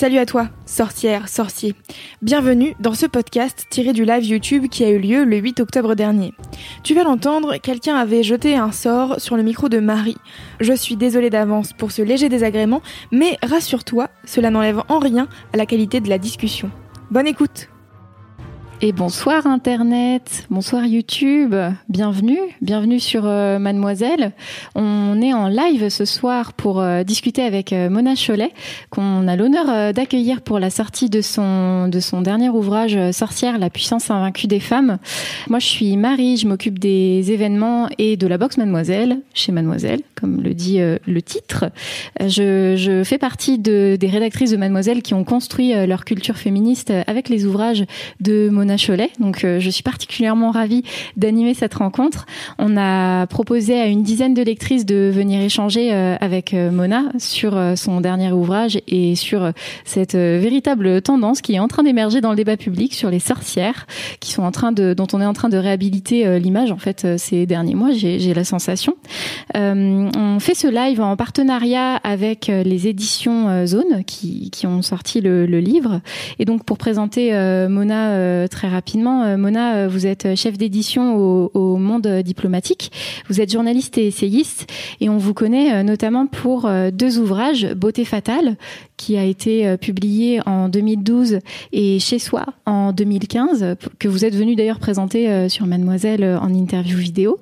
Salut à toi, sorcière, sorcier. Bienvenue dans ce podcast tiré du live YouTube qui a eu lieu le 8 octobre dernier. Tu vas l'entendre, quelqu'un avait jeté un sort sur le micro de Marie. Je suis désolée d'avance pour ce léger désagrément, mais rassure-toi, cela n'enlève en rien à la qualité de la discussion. Bonne écoute Et bonsoir Internet, bonsoir YouTube, bienvenue, bienvenue sur euh, Mademoiselle. On est en live ce soir pour euh, discuter avec euh, Mona Cholet, qu'on a l'honneur d'accueillir pour la sortie de son, de son dernier ouvrage Sorcière, la puissance invaincue des femmes. Moi je suis Marie, je m'occupe des événements et de la boxe Mademoiselle, chez Mademoiselle, comme le dit le titre. Je, fais partie de, des rédactrices de Mademoiselle qui ont construit leur culture féministe avec les ouvrages de Mona Cholet. Donc, euh, je suis particulièrement ravie d'animer cette rencontre. On a proposé à une dizaine de lectrices de venir échanger euh, avec euh, Mona sur son dernier ouvrage et sur cette véritable tendance qui est en train d'émerger dans le débat public sur les sorcières, qui sont en train de, dont on est en train de réhabiliter l'image en fait ces derniers mois. J'ai la sensation. On fait ce live en partenariat avec les éditions Zone qui, ont sorti le, livre. Et donc pour présenter Mona très rapidement, euh, Mona, euh, vous êtes chef d'édition au, au Monde diplomatique. Vous êtes journaliste et essayiste et on vous connaît euh, notamment pour euh, deux ouvrages, Beauté fatale qui a été euh, publié en 2012 et Chez soi en 2015 euh, que vous êtes venu d'ailleurs présenter euh, sur Mademoiselle euh, en interview vidéo.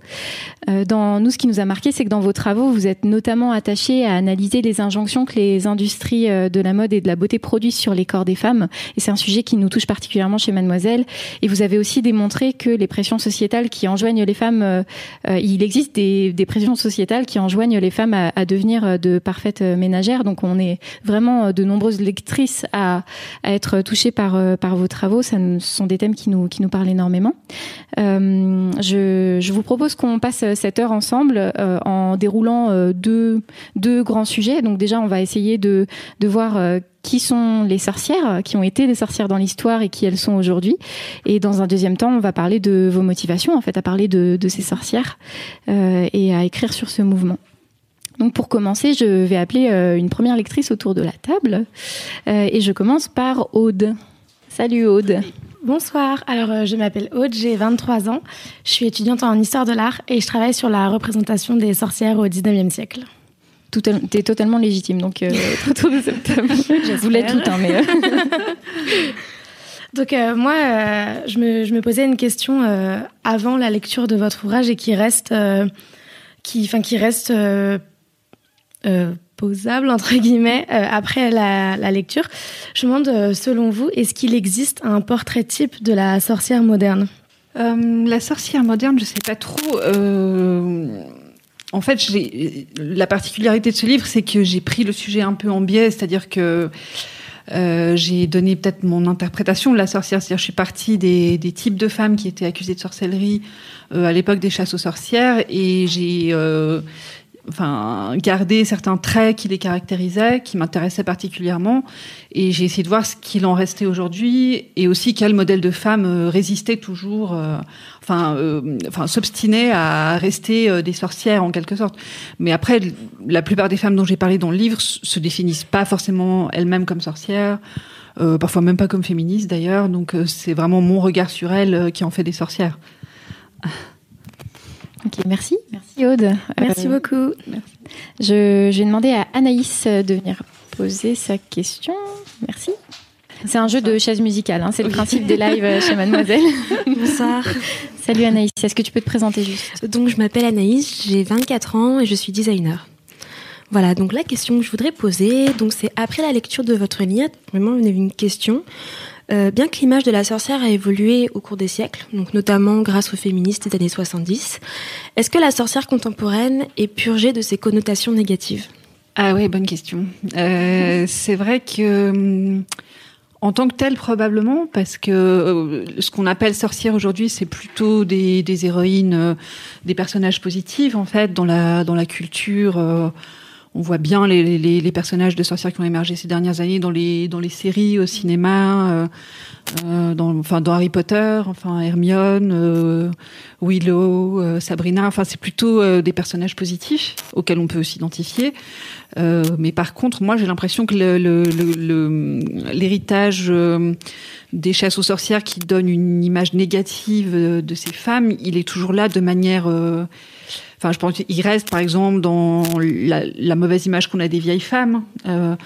Dans nous, ce qui nous a marqué, c'est que dans vos travaux, vous êtes notamment attaché à analyser les injonctions que les industries de la mode et de la beauté produisent sur les corps des femmes. Et c'est un sujet qui nous touche particulièrement chez Mademoiselle. Et vous avez aussi démontré que les pressions sociétales qui enjoignent les femmes, il existe des, pressions sociétales qui enjoignent les femmes à, à devenir de parfaites ménagères. Donc on est vraiment euh, de nombreuses lectrices à, être touchées par, euh, par vos travaux. Ça, ce sont des thèmes qui nous, parlent énormément. Euh, je, vous propose qu'on passe cette heure ensemble en déroulant deux, grands sujets. Donc déjà, on va essayer de, voir qui sont les sorcières, qui ont été des sorcières dans l'histoire et qui elles sont aujourd'hui. Et dans un deuxième temps, on va parler de vos motivations, en fait, à parler de, ces sorcières et à écrire sur ce mouvement. Donc pour commencer, je vais appeler euh, une première lectrice autour de la table Euh, et je commence par Aude. Salut Aude. Bonsoir, alors euh, je m'appelle Aude, j'ai 23 ans, je suis étudiante en histoire de l'art et je travaille sur la représentation des sorcières au 19e siècle. T'es totalement légitime, donc euh, autour de cette table. Je voulais tout, hein, mais Donc euh, moi, euh, je, me, je me posais une question avant la lecture de votre ouvrage et qui reste, qui, enfin, qui reste euh, euh, posable, entre guillemets, euh, après la, lecture. Je me demande, euh, selon vous, est-ce qu'il existe un portrait type de la sorcière moderne? La sorcière moderne, je sais pas trop. En fait, la particularité de ce livre, c'est que j'ai pris le sujet un peu en biais, c'est-à-dire que j'ai donné peut-être mon interprétation de la sorcière, c'est-à-dire je suis partie des, types de femmes qui étaient accusées de sorcellerie à l'époque des chasses aux sorcières, et j'ai enfin gardé certains traits qui les caractérisaient, qui m'intéressaient particulièrement, et j'ai essayé de voir ce qu'il en restait aujourd'hui, et aussi quel modèle de femme euh, résistait toujours. euh, enfin, euh, enfin s'obstiner à rester des sorcières en quelque sorte. Mais après, la plupart des femmes dont j'ai parlé dans le livre se définissent pas forcément elles-mêmes comme sorcières, parfois même pas comme féministes d'ailleurs. Donc c'est vraiment mon regard sur elles qui en fait des sorcières. Ok, merci, merci Aude. Merci Euh, beaucoup. Je, je vais demander à Anaïs euh, de venir poser sa question. Merci. C'est un jeu de chaise musicale, hein, c'est le principe des lives euh, chez Mademoiselle. Bonsoir. Salut Anaïs, est-ce que tu peux te présenter juste? Donc, je m'appelle Anaïs, j'ai 24 ans et je suis designer. Voilà, donc la question que je voudrais poser, donc c'est après la lecture de votre livre, vraiment une question. Euh, bien que l'image de la sorcière a évolué au cours des siècles, donc notamment grâce aux féministes des années 70, est-ce que la sorcière contemporaine est purgée de ses connotations négatives? Ah oui, bonne question. Euh, c'est vrai que hum, en tant que telle, probablement, parce que euh, ce qu'on appelle sorcière aujourd'hui, c'est plutôt des, des héroïnes, des personnages positifs, en fait, dans la, dans la culture. On voit bien les, personnages de sorcières qui ont émergé ces dernières années dans les, séries, au cinéma, euh, euh, dans, enfin, dans Harry Potter, enfin, Hermione, euh, Willow, Sabrina. Enfin, c'est plutôt des personnages positifs auxquels on peut s'identifier. Mais par contre, moi, j'ai l'impression que l'héritage des chasses aux sorcières qui donne une image négative de ces femmes, il est toujours là de manière. Enfin, je pense qu'il reste, par exemple, dans la, mauvaise image qu'on a des vieilles femmes. Euh,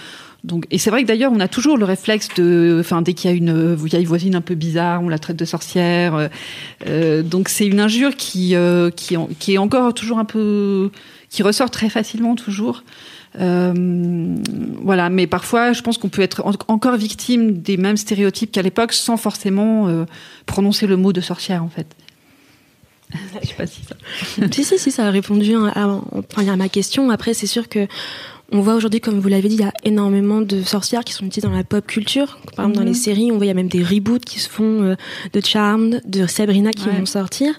donc, et c'est vrai que d'ailleurs, on a toujours le réflexe de, enfin, dès qu'il y a une vieille voisine un peu bizarre, on la traite de sorcière. euh, euh, donc, c'est une injure qui, euh, qui, est encore toujours un peu, qui ressort très facilement toujours. Euh, voilà, mais parfois, je pense qu'on peut être en- encore victime des mêmes stéréotypes qu'à l'époque, sans forcément euh, prononcer le mot de sorcière, en fait. Je sais pas si ça. si, si, si, ça a répondu à, à- ma question. Après, c'est sûr que on voit aujourd'hui, comme vous l'avez dit, il y a énormément de sorcières qui sont utilisées dans la pop culture. Par exemple, dans Mhm. les séries, on voit il y a même des reboots qui se font euh, de Charmed, de Sabrina qui Ouais. vont sortir.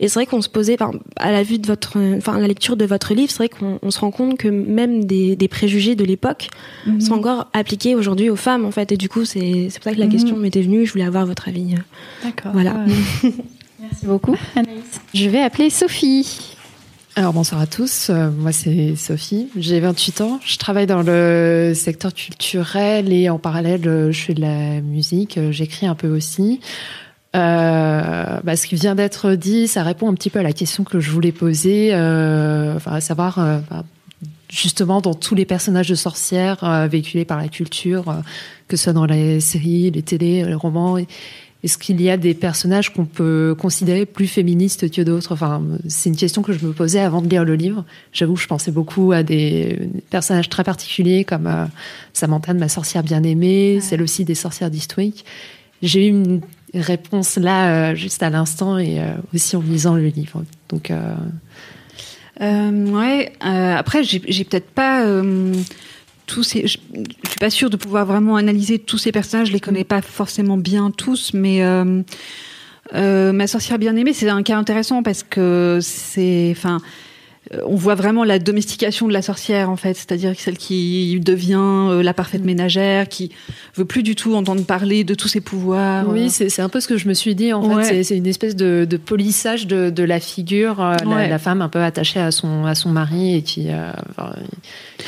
Et c'est vrai qu'on se posait, à la vue de votre, enfin, la lecture de votre livre, c'est vrai qu'on on se rend compte que même des, des préjugés de l'époque Mhm. sont encore appliqués aujourd'hui aux femmes, en fait. Et du coup, c'est pour ça que la Mhm. question m'était venue. Je voulais avoir votre avis. D'accord. Voilà. Merci beaucoup, Anaïs. Je vais appeler Sophie. Alors bonsoir à tous, Euh, moi c'est Sophie, j'ai 28 ans, je travaille dans le secteur culturel et en parallèle euh, je fais de la musique, euh, j'écris un peu aussi. Euh, bah, ce qui vient d'être dit, ça répond un petit peu à la question que je voulais poser, euh, enfin, à savoir euh, bah, justement dans tous les personnages de sorcières euh, véhiculés par la culture, euh, que ce soit dans les séries, les télés, les romans. Est-ce qu'il y a des personnages qu'on peut considérer plus féministes que d'autres? Enfin, c'est une question que je me posais avant de lire le livre. J'avoue, je pensais beaucoup à des personnages très particuliers comme euh, Samantha de ma sorcière bien-aimée, celle aussi des sorcières d'Eastwick. J'ai eu une réponse là, euh, juste à l'instant, et euh, aussi en lisant le livre. Donc, ouais. après, j'ai peut-être pas Je, je suis pas sûre de pouvoir vraiment analyser tous ces personnages. Je les connais pas forcément bien tous, mais euh, euh, ma sorcière bien aimée, c'est un cas intéressant parce que c'est, enfin. Euh, On voit vraiment la domestication de la sorcière en fait, c'est-à-dire celle qui devient euh, la parfaite ménagère, qui veut plus du tout entendre parler de tous ses pouvoirs. euh. Oui, c'est c'est un peu ce que je me suis dit. En Ouais. fait, C'est- une espèce de, de polissage de, de la figure, euh, la, femme un peu attachée à son à son mari et qui euh, enfin,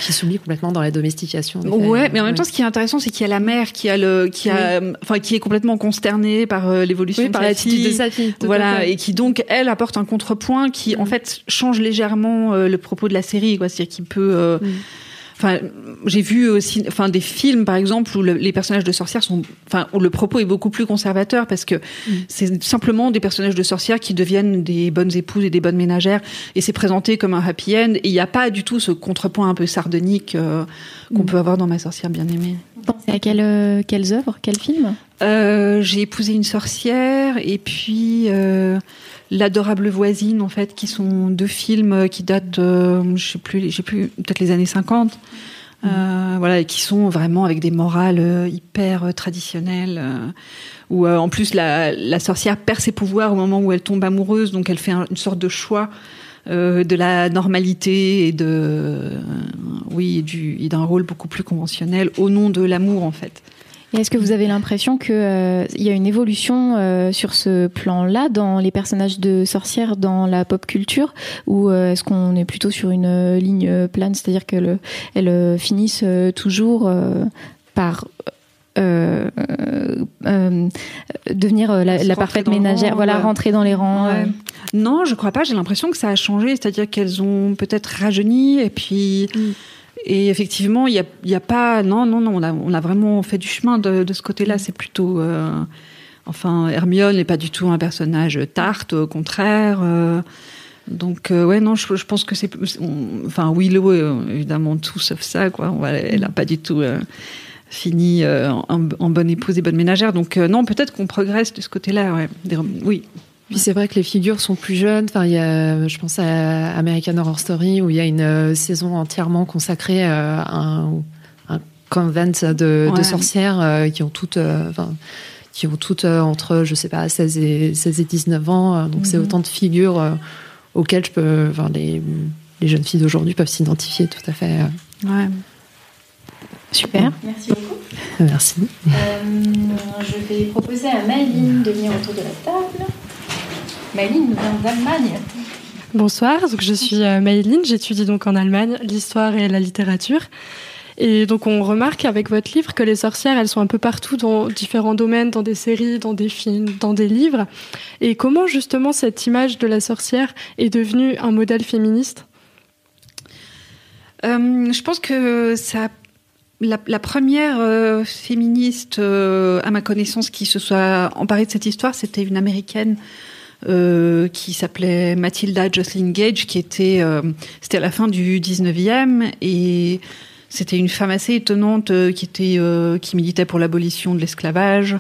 qui s'oublie complètement dans la domestication. Ouais, mais en même temps, ce qui est intéressant, c'est qu'il y a la mère qui a le, qui a, enfin, qui est complètement consternée par euh, l'évolution oui, de par l'attitude fille. de sa fille. Voilà, et qui donc elle apporte un contrepoint qui en Mm. fait change légèrement euh, le propos de la série, quoi. C'est-à-dire qu'il peut, euh, Mm. enfin, j'ai vu aussi, enfin, des films par exemple où le- les personnages de sorcières sont, enfin, où le propos est beaucoup plus conservateur parce que Mm. c'est simplement des personnages de sorcières qui deviennent des bonnes épouses et des bonnes ménagères, et c'est présenté comme un happy end. Et il n'y a pas du tout ce contrepoint un peu sardonique euh, qu'on Mm. peut avoir dans Ma sorcière bien aimée. Pensez à quelle, euh, quelles œuvres, quels films Euh, j'ai épousé une sorcière et puis l'adorable voisine en fait qui sont deux films euh, qui datent de je sais plus j'ai plus peut-être les années 50 euh, voilà et qui sont vraiment avec des morales euh, hyper traditionnelles où en plus la, la sorcière perd ses pouvoirs au moment où elle tombe amoureuse donc elle fait un- une sorte de choix euh, de la normalité et de euh, oui du et d'un rôle beaucoup plus conventionnel au nom de l'amour en fait Et est-ce que vous avez l'impression qu'il y a une évolution euh, sur ce plan-là dans les personnages de sorcières dans la pop culture ou euh, est-ce qu'on est plutôt sur une euh, ligne euh, plane, c'est-à-dire qu'elles elles, euh, finissent euh, toujours euh, par euh, euh, euh, devenir euh, la, parfaite ménagère, rang, voilà, rentrer dans les rangs. Ouais. euh. Non, je crois pas. J'ai l'impression que ça a changé, c'est-à-dire qu'elles ont peut-être rajeuni et puis et effectivement, il y a, a pas. Non, non, non. On a, vraiment fait du chemin de, ce côté-là. C'est plutôt. euh, enfin, Hermione n'est pas du tout un personnage tarte, au contraire. euh, donc euh, ouais non je, pense que c'est enfin Willow euh, évidemment tout sauf ça quoi elle a pas du tout en, en, bonne épouse et bonne ménagère. Donc non, peut-être qu'on progresse de ce côté-là. Ouais. Oui. Puis c'est vrai que les figures sont plus jeunes. Enfin, il y a, je pense à American Horror Story où il y a une saison entièrement consacrée à un, un convent de, de sorcières qui ont toutes, enfin, qui ont toutes entre, je sais pas, 16 et 16 et 19 ans. Donc c'est mhm. autant de figures auxquelles je peux, enfin, les, les jeunes filles d'aujourd'hui peuvent s'identifier tout à fait. Ouais. Super. Merci beaucoup. Merci. Euh, je vais proposer à Maëline de venir autour de la table. Maëline nous vient d'Allemagne. Bonsoir, donc je suis euh, Maëline, j'étudie donc en Allemagne l'histoire et la littérature. Et donc on remarque avec votre livre que les sorcières, elles sont un peu partout dans différents domaines, dans des séries, dans des films, dans des livres. Et comment justement cette image de la sorcière est devenue un modèle féministe? Euh, Je pense que ça la, première euh, féministe, euh, à ma connaissance, qui se soit emparée de cette histoire, c'était une américaine qui s'appelait Matilda Jocelyn Gage, qui était, c'était à la fin du 19e et c'était une femme assez étonnante euh, qui était euh, qui militait pour l'abolition de l'esclavage,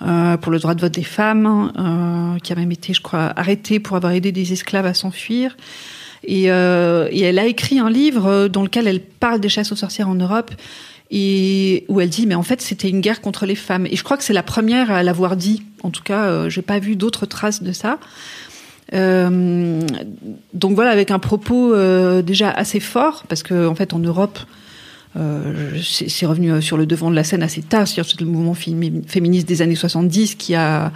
euh, pour le droit de vote des femmes, qui a même été, je crois, arrêtée pour avoir aidé des esclaves à s'enfuir. Et, elle a écrit un livre dans lequel elle parle des chasses aux sorcières en Europe et où elle dit mais en fait c'était une guerre contre les femmes. Et je crois que c'est la première à l'avoir dit. En tout cas, j'ai pas vu d'autres traces de ça. donc voilà, avec un propos déjà assez fort, parce que en fait en Europe, euh, c'est revenu euh, sur le devant de la scène assez tard. C'est le mouvement féministe des années 70 qui a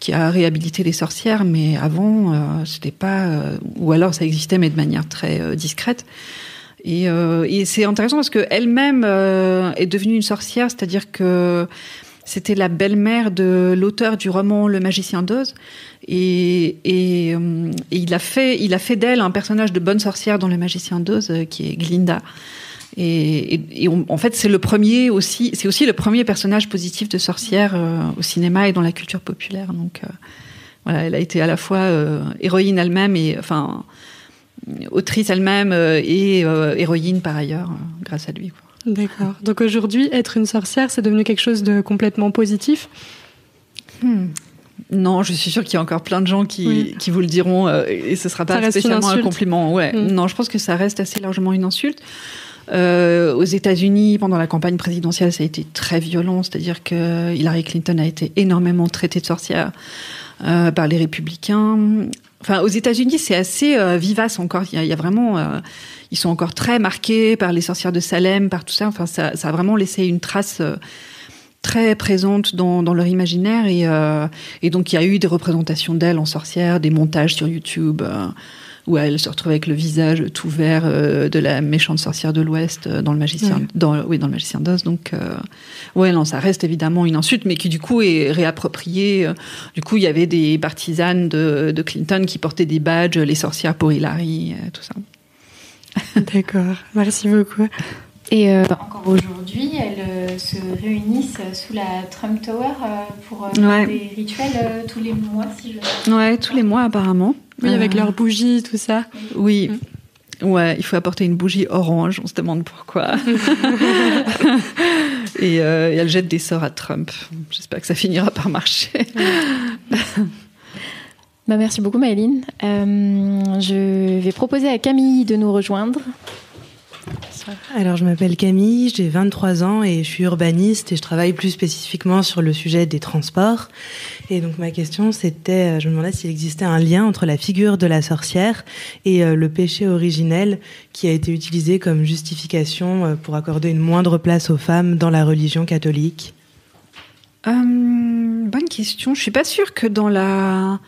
qui a réhabilité les sorcières, mais avant, euh, c'était pas, ou alors ça existait, mais de manière très discrète. Et, et c'est intéressant parce que elle-même est devenue une sorcière, c'est-à-dire que c'était la belle-mère de l'auteur du roman Le Magicien d'Oz, et, et, et, il a fait, il a fait d'elle un personnage de bonne sorcière dans Le Magicien d'Oz, qui est Glinda. Et, en fait, c'est le premier aussi, c'est aussi le premier personnage positif de sorcière euh, au cinéma et dans la culture populaire. Donc, euh, voilà, elle a été à la fois euh, héroïne elle-même et enfin autrice elle-même et héroïne par ailleurs, grâce à lui. D'accord. Donc aujourd'hui, être une sorcière, c'est devenu quelque chose de complètement positif? Hmm. Non, je suis sûre qu'il y a encore plein de gens qui, qui vous le diront et ce sera pas spécialement un compliment. Ouais. Hmm. Non, je pense que ça reste assez largement une insulte. Euh, aux États-Unis, pendant la campagne présidentielle, ça a été très violent, c'est-à-dire que Hillary Clinton a été énormément traitée de sorcière euh, par les républicains. Enfin, aux États-Unis, c'est assez euh, vivace encore. Il y, a, vraiment, euh, ils sont encore très marqués par les sorcières de Salem, par tout ça. Enfin, ça, a vraiment laissé une trace très présente dans, leur imaginaire. Et, et, donc, il y a eu des représentations d'elle en sorcière, des montages sur YouTube où elle se retrouve avec le visage tout vert euh, de la méchante sorcière de l'Ouest euh, dans le magicien, dans, oui, dans le magicien d'Oz. Donc, euh, ouais, non, ça reste évidemment une insulte, mais qui du coup est réappropriée. Du coup, il y avait des partisanes de, de Clinton qui portaient des badges, les sorcières pour Hillary, tout ça. D'accord, merci beaucoup. Et euh, encore aujourd'hui, elles se réunissent sous la Trump Tower pour des rituels tous les mois, si je. Ouais, tous les mois apparemment. Oui, avec leurs bougies, tout ça. Oui. Mm. Ouais, il faut apporter une bougie orange, on se demande pourquoi. et, euh, et, elle jette des sorts à Trump. J'espère que ça finira par marcher. bah, merci beaucoup Maëline. Euh, je vais proposer à Camille de nous rejoindre. Alors, je m'appelle Camille, j'ai 23 ans et je suis urbaniste et je travaille plus spécifiquement sur le sujet des transports. Et donc, ma question, c'était, euh, je me demandais s'il existait un lien entre la figure de la sorcière et euh, le péché originel qui a été utilisé comme justification euh, pour accorder une moindre place aux femmes dans la religion catholique. bonne question. Je suis pas sûre que dans la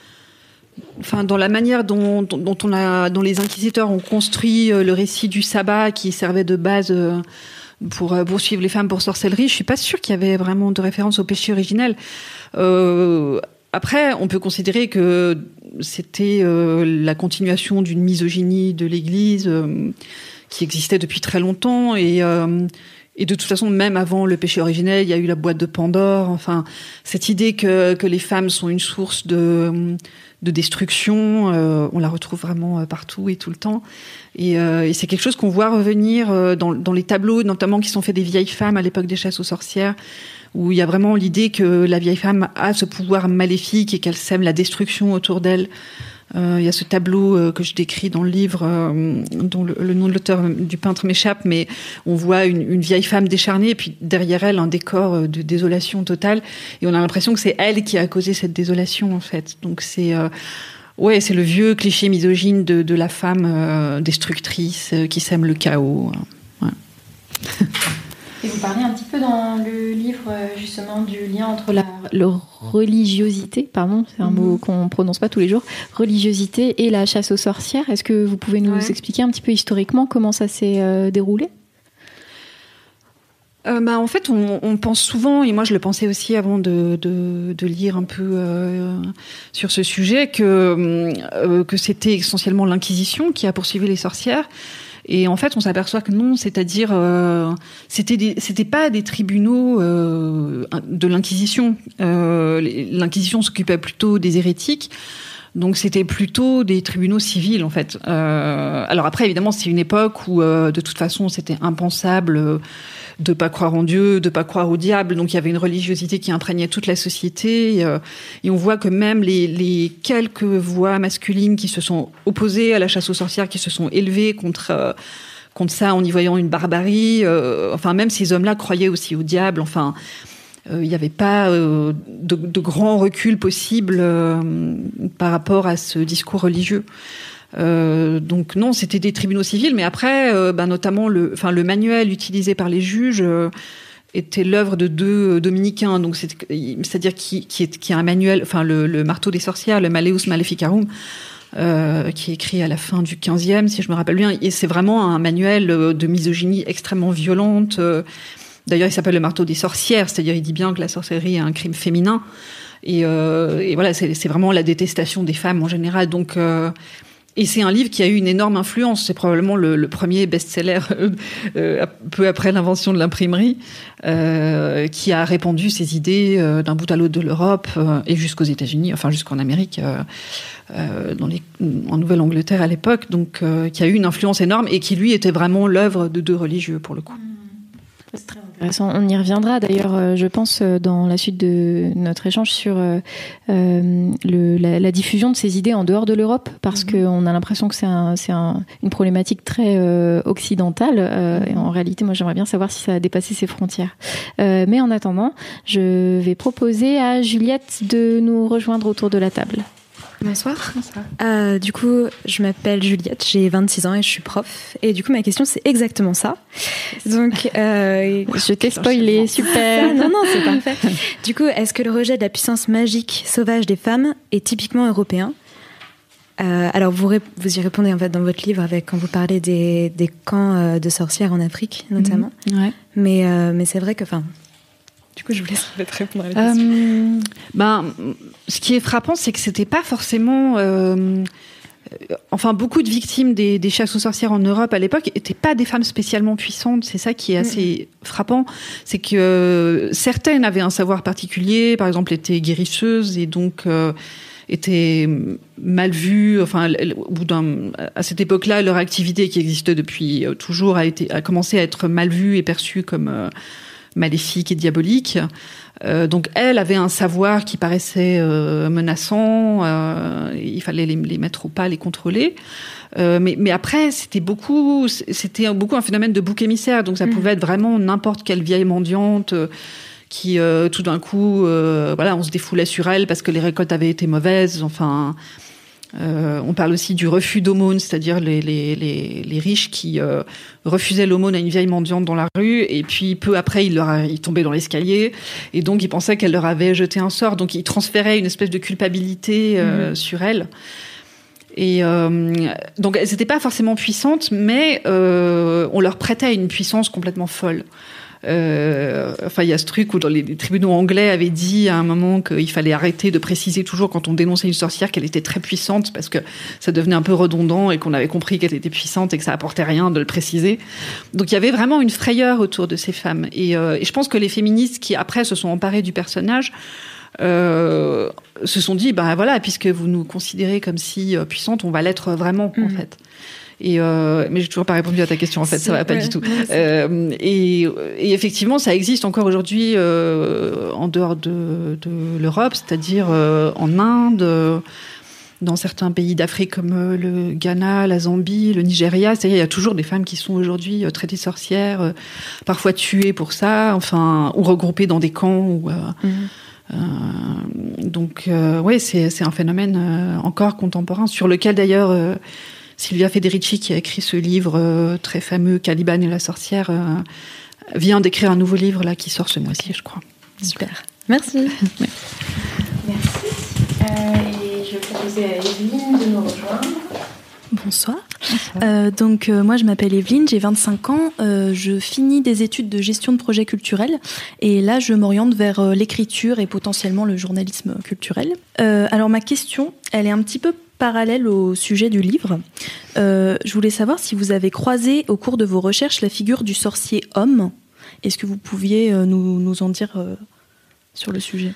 enfin dans la manière dont, dont, on a, dont les inquisiteurs ont construit euh, le récit du sabbat qui servait de base euh, pour euh, poursuivre les femmes pour sorcellerie, je suis pas sûre qu'il y avait vraiment de référence au péché originel. Après, on peut considérer que c'était la continuation d'une misogynie de l'Église qui existait depuis très longtemps et et de toute façon, même avant le péché originel, il y a eu la boîte de Pandore. Enfin, cette idée que, que les femmes sont une source de, de destruction, euh, on la retrouve vraiment euh, partout et tout le temps. Et, euh, et c'est quelque chose qu'on voit revenir dans, dans les tableaux, notamment qui sont faits des vieilles femmes à l'époque des chasses aux sorcières, où il y a vraiment l'idée que la vieille femme a ce pouvoir maléfique et qu'elle sème la destruction autour d'elle. Euh, il y a ce tableau euh, que je décris dans le livre, euh, dont le, nom de l'auteur du peintre m'échappe, mais on voit une, vieille femme décharnée et puis derrière elle un décor de désolation totale. Et on a l'impression que c'est elle qui a causé cette désolation en fait. Donc c'est ouais, c'est le vieux cliché misogyne de, la femme destructrice qui sème le chaos. Ouais. Et vous parlez un petit peu dans le livre euh, justement du lien entre la, religiosité, pardon, c'est un mot mhm. qu'on ne prononce pas tous les jours, religiosité et la chasse aux sorcières. Est-ce que vous pouvez nous expliquer un petit peu historiquement comment ça s'est euh, déroulé? Euh, bah, en fait, on, pense souvent, et moi je le pensais aussi avant de, lire un peu sur ce sujet, que, que c'était essentiellement l'Inquisition qui a poursuivi les sorcières. Et en fait, on s'aperçoit que non, c'est-à-dire, euh, c'était c'était pas des tribunaux euh, de l'Inquisition. Euh, L'Inquisition s'occupait plutôt des hérétiques. Donc c'était plutôt des tribunaux civils en fait. Euh, alors après évidemment c'est une époque où de toute façon c'était impensable de pas croire en Dieu, de pas croire au diable. Donc il y avait une religiosité qui imprégnait toute la société. Et, euh, on voit que même les, quelques voix masculines qui se sont opposées à la chasse aux sorcières, qui se sont élevées contre euh, contre ça en y voyant une barbarie. Euh, enfin même ces hommes-là croyaient aussi au diable. Enfin il n'y avait pas de, grand recul possible par rapport à ce discours religieux. Euh, donc non, c'était des tribunaux civils, mais après, euh, bah, notamment le, enfin le manuel utilisé par les juges euh, était l'œuvre de deux dominicains, donc c'est-à-dire qui, qui, est, qui a un manuel, enfin le, marteau des sorcières, le Maleus Maleficarum. qui est écrit à la fin du 15e, si je me rappelle bien. Et c'est vraiment un manuel de misogynie extrêmement violente. D'ailleurs, il s'appelle le marteau des sorcières, c'est-à-dire il dit bien que la sorcellerie est un crime féminin. Et, et voilà, c'est vraiment la détestation des femmes en général. Donc, et c'est un livre qui a eu une énorme influence. C'est probablement le, premier best-seller euh, euh, peu après l'invention de l'imprimerie, euh, qui a répandu ses idées d'un bout à l'autre de l'Europe et jusqu'aux États-Unis, enfin jusqu'en Amérique, en Nouvelle-Angleterre à l'époque. Donc, qui a eu une influence énorme et qui lui était vraiment l'œuvre de deux religieux pour le coup. C'est très on y reviendra d'ailleurs, euh, je pense, euh, dans la suite de notre échange sur euh, la, diffusion de ces idées en dehors de l'Europe, parce mhm. qu'on a l'impression que c'est une problématique très occidentale. et en réalité, moi, j'aimerais bien savoir si ça a dépassé ses frontières. mais en attendant, je vais proposer à Juliette de nous rejoindre autour de la table. Bonsoir. Euh, du coup, je m'appelle Juliette, j'ai 26 ans et je suis prof. Et du coup, ma question, c'est exactement ça. Donc, euh, je t'ai spoilé, super. non, non, c'est parfait. Du coup, est-ce que le rejet de la puissance magique sauvage des femmes est typiquement européen? Euh, alors vous, vous y répondez en fait dans votre livre avec quand vous parlez des, des camps de sorcières en Afrique notamment. Mhm. ouais. Mais mais c'est vrai que enfin du coup, je vous laisse peut-être répondre à la question. Euh, ben, ce qui est frappant, c'est que c'était pas forcément. Euh, enfin, beaucoup de victimes des, des, chasses aux sorcières en Europe à l'époque n'étaient pas des femmes spécialement puissantes. C'est ça qui est assez frappant, c'est que certaines avaient un savoir particulier, par exemple, étaient guérisseuses et donc euh, étaient mal vues. Enfin, au bout d'un, à cette époque-là, leur activité qui existait depuis toujours a été a commencé à être mal vue et perçue comme maléfique et diabolique. Euh, donc elle avait un savoir qui paraissait euh, menaçant, euh, il fallait les, mettre au pas, les contrôler. mais, mais après, c'était beaucoup, c'était beaucoup un phénomène de bouc émissaire. Donc ça mm. pouvait être vraiment n'importe quelle vieille mendiante qui, tout d'un coup, voilà, on se défoulait sur elle parce que les récoltes avaient été mauvaises. Enfin, euh, on parle aussi du refus d'aumône, c'est-à-dire les, les, riches qui euh, refusaient l'aumône à une vieille mendiante dans la rue, et puis peu après, ils, leur tombaient dans l'escalier, et donc ils pensaient qu'elle leur avait jeté un sort, donc ils transféraient une espèce de culpabilité euh, mhm. sur elle. Et donc elles n'étaient pas forcément puissantes, mais on leur prêtait une puissance complètement folle. Euh, enfin, il y a ce truc où dans les, tribunaux anglais avaient dit à un moment qu'il fallait arrêter de préciser toujours quand on dénonçait une sorcière qu'elle était très puissante parce que ça devenait un peu redondant et qu'on avait compris qu'elle était puissante et que ça apportait rien de le préciser. Donc il y avait vraiment une frayeur autour de ces femmes. Et, euh, et je pense que les féministes qui après se sont emparées du personnage euh, se sont dit, bah voilà, puisque vous nous considérez comme si puissante, on va l'être vraiment en mm. fait. Et euh, mais j'ai toujours pas répondu à ta question en fait, ça va pas du tout. Euh, et, et, effectivement, ça existe encore aujourd'hui euh, en dehors de, de l'Europe, c'est-à-dire euh, en Inde, dans certains pays d'Afrique comme le Ghana, la Zambie, le Nigeria. C'est-à-dire il y a toujours des femmes qui sont aujourd'hui traitées sorcières, parfois tuées pour ça, enfin ou regroupées dans des camps. Ou, mm. Euh, donc, euh, oui, c'est un phénomène euh, encore contemporain, sur lequel d'ailleurs Silvia Federici, qui a écrit ce livre très fameux, Caliban et la sorcière, vient d'écrire un nouveau livre là qui sort ce mois-ci, je crois. Super. Merci. Merci. et je vais proposer à Evelyne de nous rejoindre. Bonsoir. Euh, donc euh, moi je m'appelle Evelyne, j'ai 25 ans, euh, je finis des études de gestion de projets culturels et là je m'oriente vers l'écriture et potentiellement le journalisme culturel. alors ma question, elle est un petit peu parallèle au sujet du livre. je voulais savoir si vous avez croisé au cours de vos recherches la figure du sorcier homme. Est-ce que vous pouviez nous, nous en dire sur le sujet?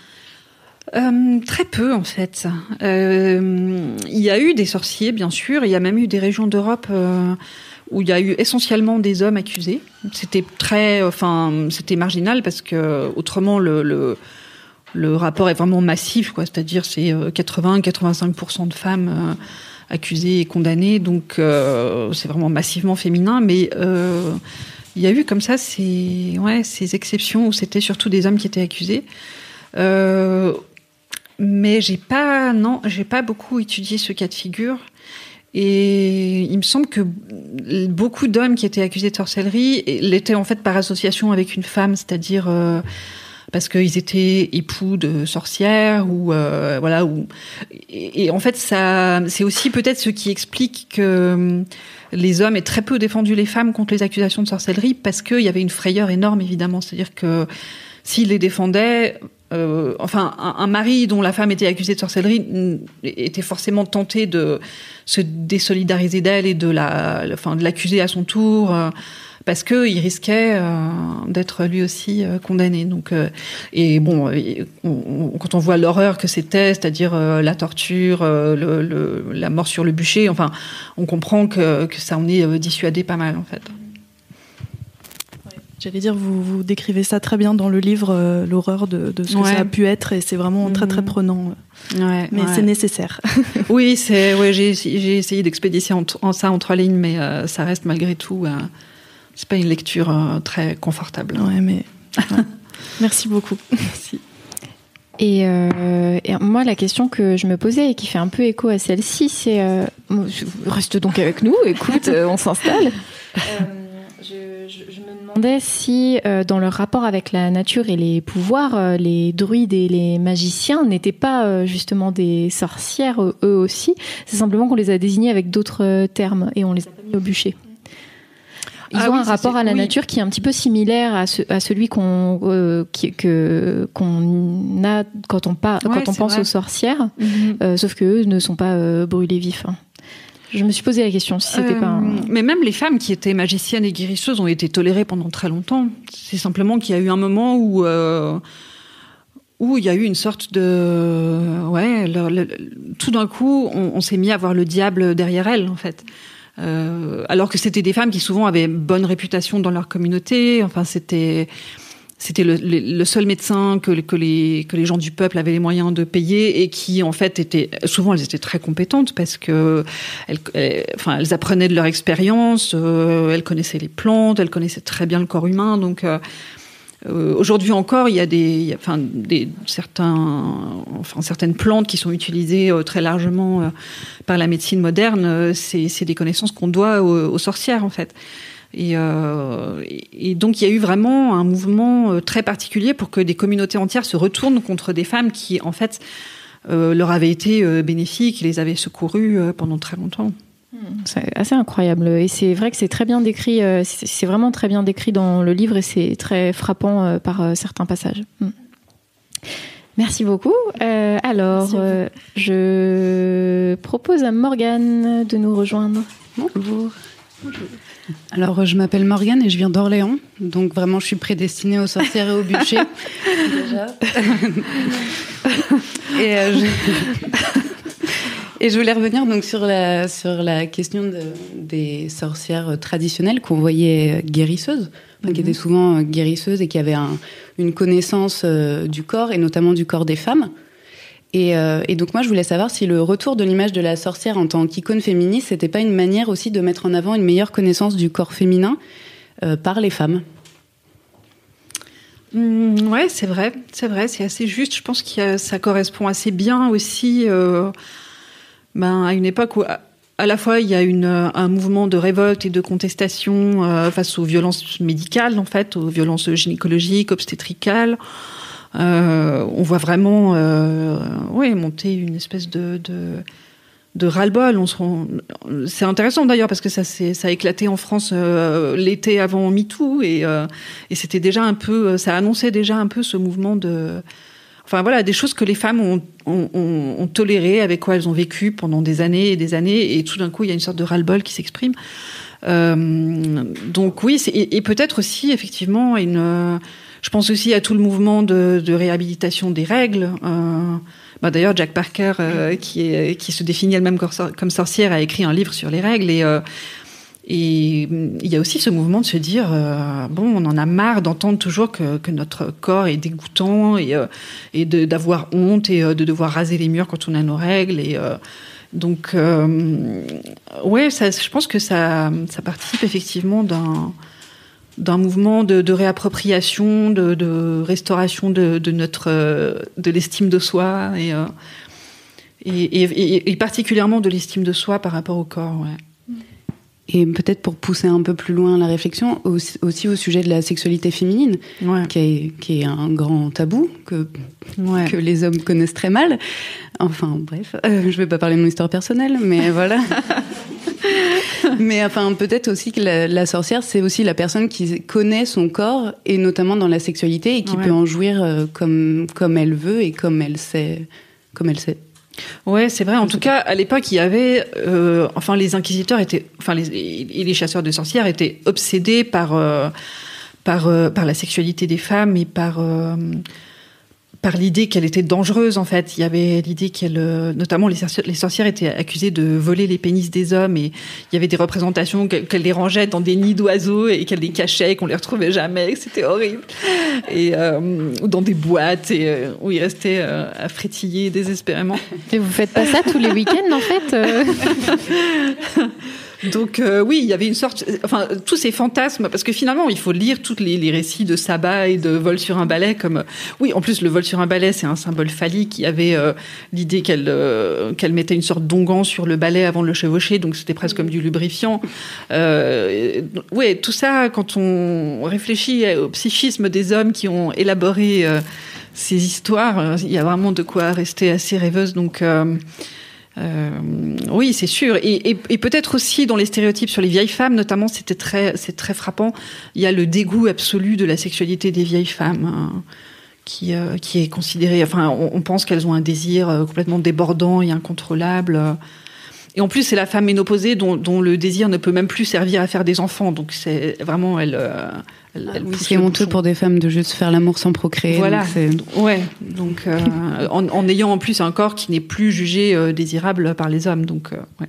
Euh, très peu en fait. Euh, il y a eu des sorciers, bien sûr. Il y a même eu des régions d'Europe euh, où il y a eu essentiellement des hommes accusés. C'était très, enfin, c'était marginal parce que autrement le, le rapport est vraiment massif, quoi. C'est-à-dire c'est 80-85% de femmes accusées et condamnées, donc c'est vraiment massivement féminin. Mais il y a eu comme ça ces, ouais, ces exceptions où c'était surtout des hommes qui étaient accusés. Euh, mais j'ai pas, non, j'ai pas beaucoup étudié ce cas de figure. Et il me semble que beaucoup d'hommes qui étaient accusés de sorcellerie l'étaient en fait par association avec une femme, c'est-à-dire euh, parce qu'ils étaient époux de sorcières ou euh, voilà. Ou, et, en fait, ça, c'est aussi peut-être ce qui explique que hum, les hommes aient très peu défendu les femmes contre les accusations de sorcellerie parce qu'il y avait une frayeur énorme évidemment, c'est-à-dire que s'ils les défendaient, euh, enfin, un, mari dont la femme était accusée de sorcellerie était forcément tenté de se désolidariser d'elle et de la, enfin, de l'accuser à son tour. Euh, parce que il risquait euh, d'être lui aussi condamné. Donc, et bon, quand on voit l'horreur que c'était, c'est-à-dire la torture, le, la mort sur le bûcher, enfin, on comprend que, que ça en est dissuadé pas mal en fait. J'allais dire, vous, vous décrivez ça très bien dans le livre, euh, l'horreur de, de, ce que ça a pu être, et c'est vraiment très très mhm. prenant. Ouais, mais c'est nécessaire. oui, c'est, j'ai, essayé d'expédier en, ça en trois lignes, mais euh, ça reste malgré tout, euh, c'est pas une lecture très confortable. Ouais, mais merci beaucoup. Merci. Et, et, moi, la question que je me posais et qui fait un peu écho à celle-ci, c'est reste donc avec nous, écoute, on s'installe demandais si, euh, dans leur rapport avec la nature et les pouvoirs, euh, les druides et les magiciens n'étaient pas euh, justement des sorcières eux aussi. C'est simplement qu'on les a désignés avec d'autres termes et on les a pas mis au bûcher. Ils ah ont un rapport à la nature qui est un petit peu similaire à, à celui qu'on que qu'on a quand on, quand on pense aux sorcières, mhm. sauf que eux ne sont pas brûlés vifs. Hein. Je me suis posé la question si c'était pas. Euh, mais même les femmes qui étaient magiciennes et guérisseuses ont été tolérées pendant très longtemps. C'est simplement qu'il y a eu un moment où euh, où il y a eu une sorte de ouais, tout d'un coup, on, s'est mis à voir le diable derrière elles en fait. Euh, alors que c'était des femmes qui souvent avaient bonne réputation dans leur communauté. Enfin, c'était c'était le, seul médecin que, que, les, que les gens du peuple avaient les moyens de payer et qui en fait étaient souvent elles étaient très compétentes parce que elles, enfin elles apprenaient de leur expérience, euh, elles connaissaient les plantes, elles connaissaient très bien le corps humain donc euh, euh, Aujourd'hui encore, il y a des, enfin, des certains, enfin, certaines plantes qui sont utilisées très largement par la médecine moderne. C'est des connaissances qu'on doit aux, sorcières, en fait. Et, euh, et, donc il y a eu vraiment un mouvement euh, très particulier pour que des communautés entières se retournent contre des femmes qui, en fait, euh, leur avaient été euh, bénéfiques, les avaient secourues pendant très longtemps. C'est assez incroyable. Et c'est vrai que c'est très bien décrit, euh, c'est vraiment très bien décrit dans le livre et c'est très frappant euh, par euh, certains passages. Mm. Merci beaucoup. alors, je propose à Morgane de nous rejoindre. Bonjour. Alors, je m'appelle Morgane et je viens d'Orléans. Donc, vraiment, je suis prédestinée aux sorcières et aux bûchers. Déjà. et je... Et je voulais revenir donc sur la, sur la question de, des sorcières traditionnelles qu'on voyait guérisseuses, qui étaient mhm. souvent guérisseuses et qui avaient un, une connaissance euh, du corps et notamment du corps des femmes. Et, euh, et, donc moi, je voulais savoir si le retour de l'image de la sorcière en tant qu'icône féministe, c'était pas une manière aussi de mettre en avant une meilleure connaissance du corps féminin euh, par les femmes? Mmh, ouais, c'est vrai, c'est vrai, c'est assez juste. Je pense que ça correspond assez bien aussi euh, ben, à une époque où à la fois il y a une, un mouvement de révolte et de contestation euh, face aux violences médicales, en fait, aux violences gynécologiques, obstétricales. Euh, on voit vraiment, euh, monter une espèce de, de, ras-le-bol. C'est intéressant d'ailleurs parce que ça, a éclaté en France euh, l'été avant MeToo et, euh, et c'était déjà un peu, ça annonçait déjà un peu ce mouvement de Enfin voilà, des choses que les femmes ont, ont, ont, tolérées, avec quoi elles ont vécu pendant des années et des années, et tout d'un coup il y a une sorte de ras-le-bol qui s'exprime. Euh, donc oui, et, peut-être aussi effectivement une. je pense aussi à tout le mouvement de, réhabilitation des règles. Euh, bah D'ailleurs, Jack Parker, euh, qui, se définit elle-même comme sorcière, a écrit un livre sur les règles euh, et il y a aussi ce mouvement de se dire euh, bon, on en a marre d'entendre toujours que, notre corps est dégoûtant et, euh, d'avoir honte et euh, de devoir raser les murs quand on a nos règles. Et euh, donc, ouais, je pense que ça, ça participe effectivement d'un mouvement de, réappropriation, de, restauration de, notre de l'estime de soi et, et, particulièrement de l'estime de soi par rapport au corps. Et peut-être pour pousser un peu plus loin la réflexion, aussi, au sujet de la sexualité féminine, qui, est, qui, est, un grand tabou que, que les hommes connaissent très mal. Enfin, bref, euh, je ne vais pas parler de mon histoire personnelle, mais voilà. mais enfin, peut-être aussi que la, la sorcière, c'est aussi la personne qui connaît son corps, et notamment dans la sexualité, et qui peut en jouir euh, comme, comme elle veut et comme elle sait. Comme elle sait. Ouais, c'est vrai. En tout cas, à l'époque, il y avait, euh, enfin, les inquisiteurs étaient, enfin, les, et les chasseurs de sorcières étaient obsédés par, euh, par, euh, par la sexualité des femmes et par par l'idée qu'elle était dangereuse en fait. Il y avait l'idée qu'elle, euh, notamment les, sorcières, les sorcières étaient accusées de voler les pénis des hommes et il y avait des représentations qu'elles les rangeaient dans des nids d'oiseaux et qu'elles les cachaient, qu'on les retrouvait jamais, c'était horrible. Et euh, dans des boîtes et euh, où ils restaient euh, à frétiller désespérément. Et vous faites pas ça tous les week-ends en fait Donc euh, oui, il y avait une sorte, enfin tous ces fantasmes, parce que finalement il faut lire tous les, les, récits de sabbat et de vol sur un balai comme, oui, en plus le vol sur un balai c'est un symbole phallique. Il y avait euh, l'idée qu'elle euh, qu'elle mettait une sorte d'onguent sur le balai avant de le chevaucher, donc c'était presque comme du lubrifiant. Euh, oui, tout ça quand on réfléchit au psychisme des hommes qui ont élaboré ces histoires, il y a vraiment de quoi rester assez rêveuse. Donc euh, oui, c'est sûr. Et, peut-être aussi dans les stéréotypes sur les vieilles femmes, notamment, c'était très, c'est très frappant. Il y a le dégoût absolu de la sexualité des vieilles femmes. Hein, qui, euh, qui est considéré, enfin, on, on pense qu'elles ont un désir euh, complètement débordant et incontrôlable. Et en plus, c'est la femme ménopausée dont, dont, le désir ne peut même plus servir à faire des enfants. Donc, c'est vraiment elle. Euh, elle, elle oui, c'est honteux pour des femmes de juste faire l'amour sans procréer. Voilà. Donc ouais. Donc, euh, en, en, ayant en plus un corps qui n'est plus jugé euh, désirable par les hommes. Donc, euh, ouais.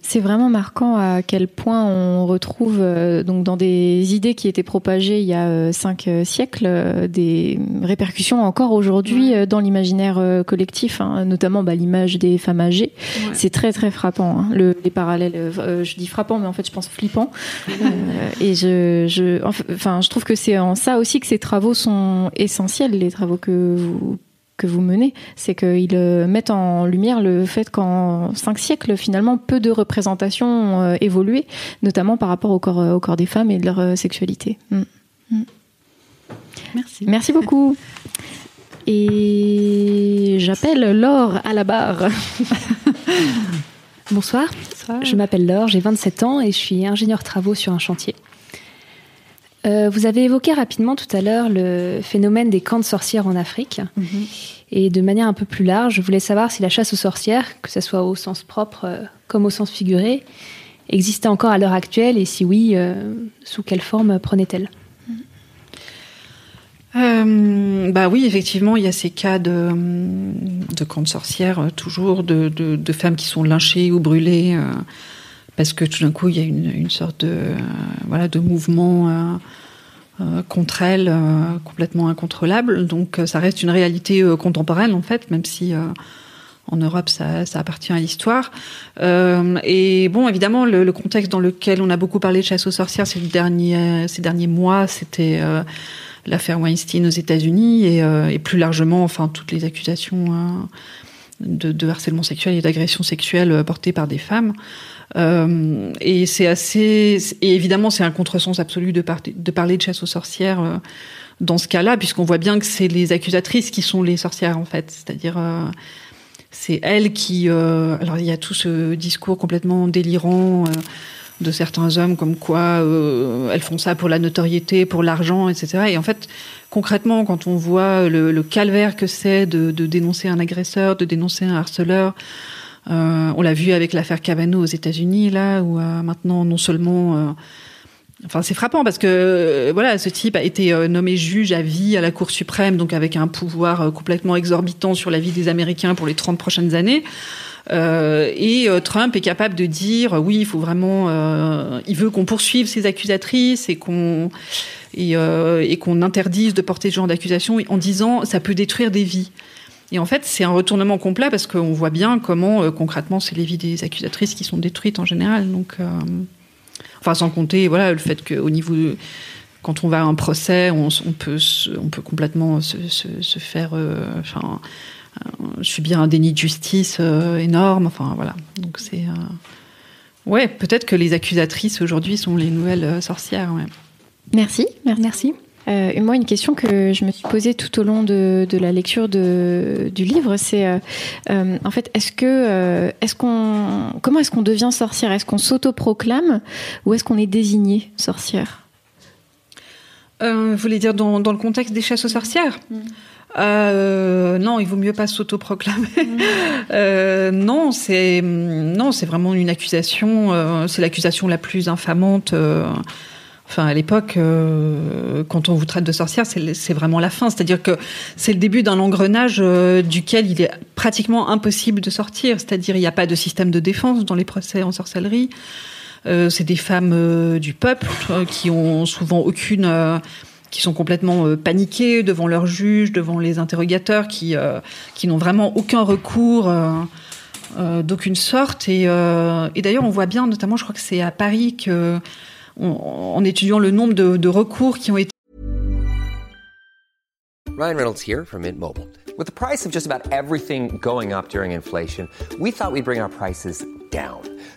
C'est vraiment marquant à quel point on retrouve euh, donc dans des idées qui étaient propagées il y a euh, cinq euh, siècles euh, des répercussions encore aujourd'hui ouais. dans l'imaginaire euh, collectif, hein, notamment bah, l'image des femmes âgées. Ouais. C'est très très frappant. Hein, le, les parallèles, euh, je dis frappant, mais en fait je pense flippant. et je, je, enfin, je trouve que c'est en ça aussi que ces travaux sont essentiels, les travaux que vous que vous menez, c'est qu'ils euh, mettent en lumière le fait qu'en cinq siècles, finalement, peu de représentations ont euh, évolué, notamment par rapport au corps, euh, au corps des femmes et de leur sexualité. Mm. Mm. Merci. Merci beaucoup. Et j'appelle Laure à la barre. Bonsoir. Je m'appelle Laure, j'ai 27 ans et je suis ingénieur travaux sur un chantier. Euh, vous avez évoqué rapidement tout à l'heure le phénomène des camps de sorcières en Afrique. Mhm. Et de manière un peu plus large, je voulais savoir si la chasse aux sorcières, que ce soit au sens propre euh, comme au sens figuré, existait encore à l'heure actuelle et si oui, euh, sous quelle forme prenait-elle? Bah oui, effectivement, il y a ces cas de, de camps de sorcières, toujours, de, de, femmes qui sont lynchées ou brûlées, parce que tout d'un coup, il y a une, sorte de, voilà, de mouvement euh, contre elle euh, complètement incontrôlable. Donc euh, ça reste une réalité contemporaine en fait, même si en Europe, ça, appartient à l'histoire. Euh, et bon, évidemment, le, contexte dans lequel on a beaucoup parlé de chasse aux sorcières ces derniers, ces derniers mois, c'était euh, l'affaire Weinstein aux États-Unis et, euh, et, plus largement, enfin, toutes les accusations de, de, harcèlement sexuel et d'agression sexuelle portées par des femmes. Euh, et c'est assez. Et évidemment, c'est un contresens absolu de, parler de chasse aux sorcières euh, dans ce cas-là, puisqu'on voit bien que c'est les accusatrices qui sont les sorcières, en fait. C'est-à-dire. Euh, c'est elles qui. alors, il y a tout ce discours complètement délirant de certains hommes comme quoi elles font ça pour la notoriété, pour l'argent, etc. Et en fait, concrètement, quand on voit le, calvaire que c'est de, dénoncer un agresseur, de dénoncer un harceleur, euh, on l'a vu avec l'affaire Cavano aux États-Unis, là, où euh, maintenant, non seulement. Euh, enfin, c'est frappant parce que voilà, ce type a été nommé juge à vie à la Cour suprême, donc avec un pouvoir complètement exorbitant sur la vie des Américains pour les 30 prochaines années. et Trump est capable de dire oui, il faut vraiment, il veut qu'on poursuive ses accusatrices et qu'on et qu'on interdise de porter ce genre d'accusation en disant ça peut détruire des vies. Et en fait, c'est un retournement complet parce qu'on voit bien comment, euh, concrètement, c'est les vies des accusatrices qui sont détruites en général. Donc, euh, enfin, sans compter, voilà, le fait qu'au niveau, quand on va à un procès, on, peut, on peut complètement se, se, faire, euh, enfin, subir un déni de justice énorme. Enfin, voilà. Donc, c'est, ouais, peut-être que les accusatrices aujourd'hui sont les nouvelles sorcières. Ouais. Merci, merci. Euh, moi, une question que je me suis posée tout au long de, de la lecture de, du livre, c'est euh, euh, en fait, est-ce que, est-ce qu'on, comment est-ce qu'on devient sorcière? Est-ce qu'on s'autoproclame ou est-ce qu'on est désigné sorcière? Vous voulez dire dans, dans, le contexte des chasses aux sorcières? Mm. Euh, non, il vaut mieux pas s'autoproclamer. Mm. Euh, non, c'est non, c'est vraiment une accusation. c'est l'accusation la plus infamante À l'époque, euh, quand on vous traite de sorcière, c'est vraiment la fin. C'est-à-dire que c'est le début d'un engrenage euh, duquel il est pratiquement impossible de sortir. C'est-à-dire, il n'y a pas de système de défense dans les procès en sorcellerie. Euh, c'est des femmes du peuple qui ont souvent aucune qui sont complètement paniquées devant leurs juges, devant les interrogateurs, qui, n'ont vraiment aucun recours d'aucune sorte. Et d'ailleurs, on voit bien, notamment, je crois que c'est à Paris que en étudiant le nombre de, de recours qui ont été Ryan Reynolds here from Mint Mobile. With the price of just about everything going up during inflation, we thought we'd bring our prices down.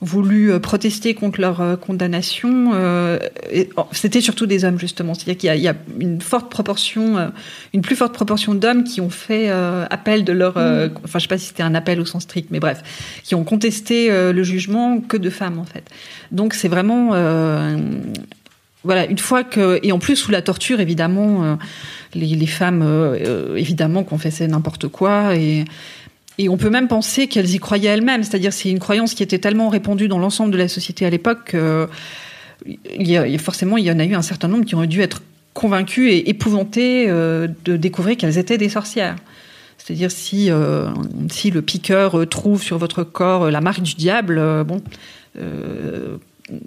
voulu euh, protester contre leur euh, condamnation. Euh, oh, c'était surtout des hommes justement, c'est-à-dire qu'il y, a une forte proportion, une plus forte proportion d'hommes qui ont fait appel de leur, mm. enfin je sais pas si c'était un appel au sens strict, mais bref, qui ont contesté le jugement que de femmes en fait. Donc c'est vraiment voilà, une fois que et en plus sous la torture évidemment, les, les, femmes évidemment confessaient n'importe quoi et et on peut même penser qu'elles y croyaient elles-mêmes, c'est-à-dire c'est une croyance qui était tellement répandue dans l'ensemble de la société à l'époque il y a, forcément il y en a eu un certain nombre qui ont dû être convaincus et épouvantés euh, de découvrir qu'elles étaient des sorcières. C'est-à-dire si euh, si le piqueur euh, trouve sur votre corps la marque du diable, bon,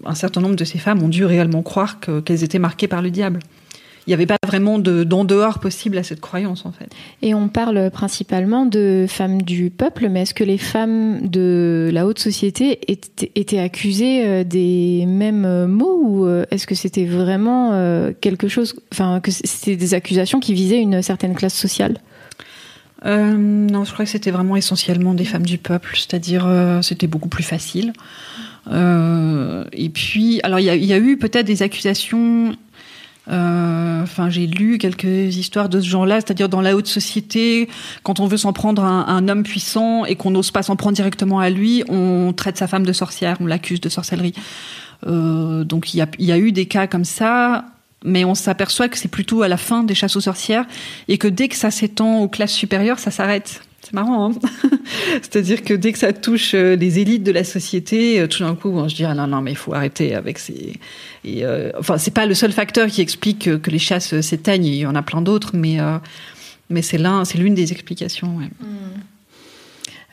un certain nombre de ces femmes ont dû réellement croire qu'elles étaient marquées par le diable. Il n'y avait pas vraiment d'en dehors possible à cette croyance en fait. Et on parle principalement de femmes du peuple, mais est-ce que les femmes de la haute société étaient, étaient accusées euh, des mêmes euh, mots ou euh, est-ce que c'était vraiment quelque chose, enfin que c'était des accusations qui visaient une certaine classe sociale? Euh, non, je crois que c'était vraiment essentiellement des femmes du peuple, c'est-à-dire euh, c'était beaucoup plus facile. Euh, et puis, alors il y, y a, eu peut-être des accusations euh, enfin, j'ai lu quelques histoires de ce genre-là, c'est-à-dire dans la haute société, quand on veut s'en prendre à un, homme puissant et qu'on n'ose pas s'en prendre directement à lui, on traite sa femme de sorcière, on l'accuse de sorcellerie. Euh, donc il y a, y a, eu des cas comme ça, mais on s'aperçoit que c'est plutôt à la fin des chasses aux sorcières et que dès que ça s'étend aux classes supérieures, ça s'arrête. C'est marrant, hein C'est-à-dire que dès que ça touche euh, les élites de la société, euh, tout d'un coup, on se dit ah non non mais il faut arrêter avec ces. Et, euh, enfin, c'est pas le seul facteur qui explique que, que les chasses s'éteignent. Il y en a plein d'autres, mais euh, mais c'est l'un, c'est l'une des explications. Ouais. Mmh.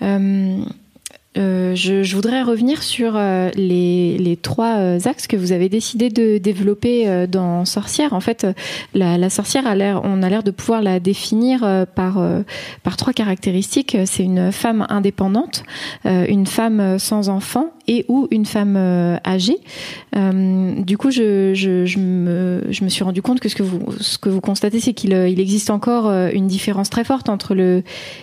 Euh, je, je, voudrais revenir sur euh, les, les, trois euh, axes que vous avez décidé de développer euh, dans Sorcière. En fait, la, la sorcière a l'air, on a l'air de pouvoir la définir par par trois caractéristiques. C'est une femme indépendante, une femme sans enfant et ou une femme âgée. du coup, je, me, suis rendu compte que ce que vous constatez, c'est qu'il il existe encore une différence très forte entre le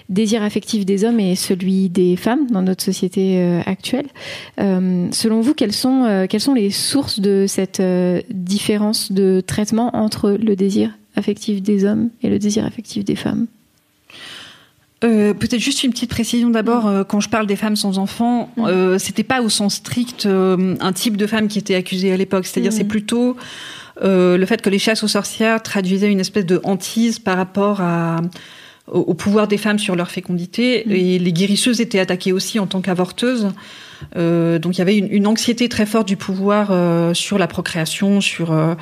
désir affectif des hommes et celui des femmes dans notre société euh, actuelle. Euh, selon vous, euh, quelles sont les sources de cette différence de traitement entre le désir affectif des hommes et le désir affectif des femmes? Euh, Peut-être juste une petite précision d'abord. Euh, quand je parle des femmes sans enfants, mmh. euh, c'était pas au sens strict un type de femme qui était accusée à l'époque. C'est-à-dire, mmh. c'est plutôt le fait que les chasses aux sorcières traduisaient une espèce de hantise par rapport à au, au, pouvoir des femmes sur leur fécondité. Mmh. Et les guérisseuses étaient attaquées aussi en tant qu'avorteuses. Euh, donc il y avait une, une, anxiété très forte du pouvoir euh, sur la procréation, sur.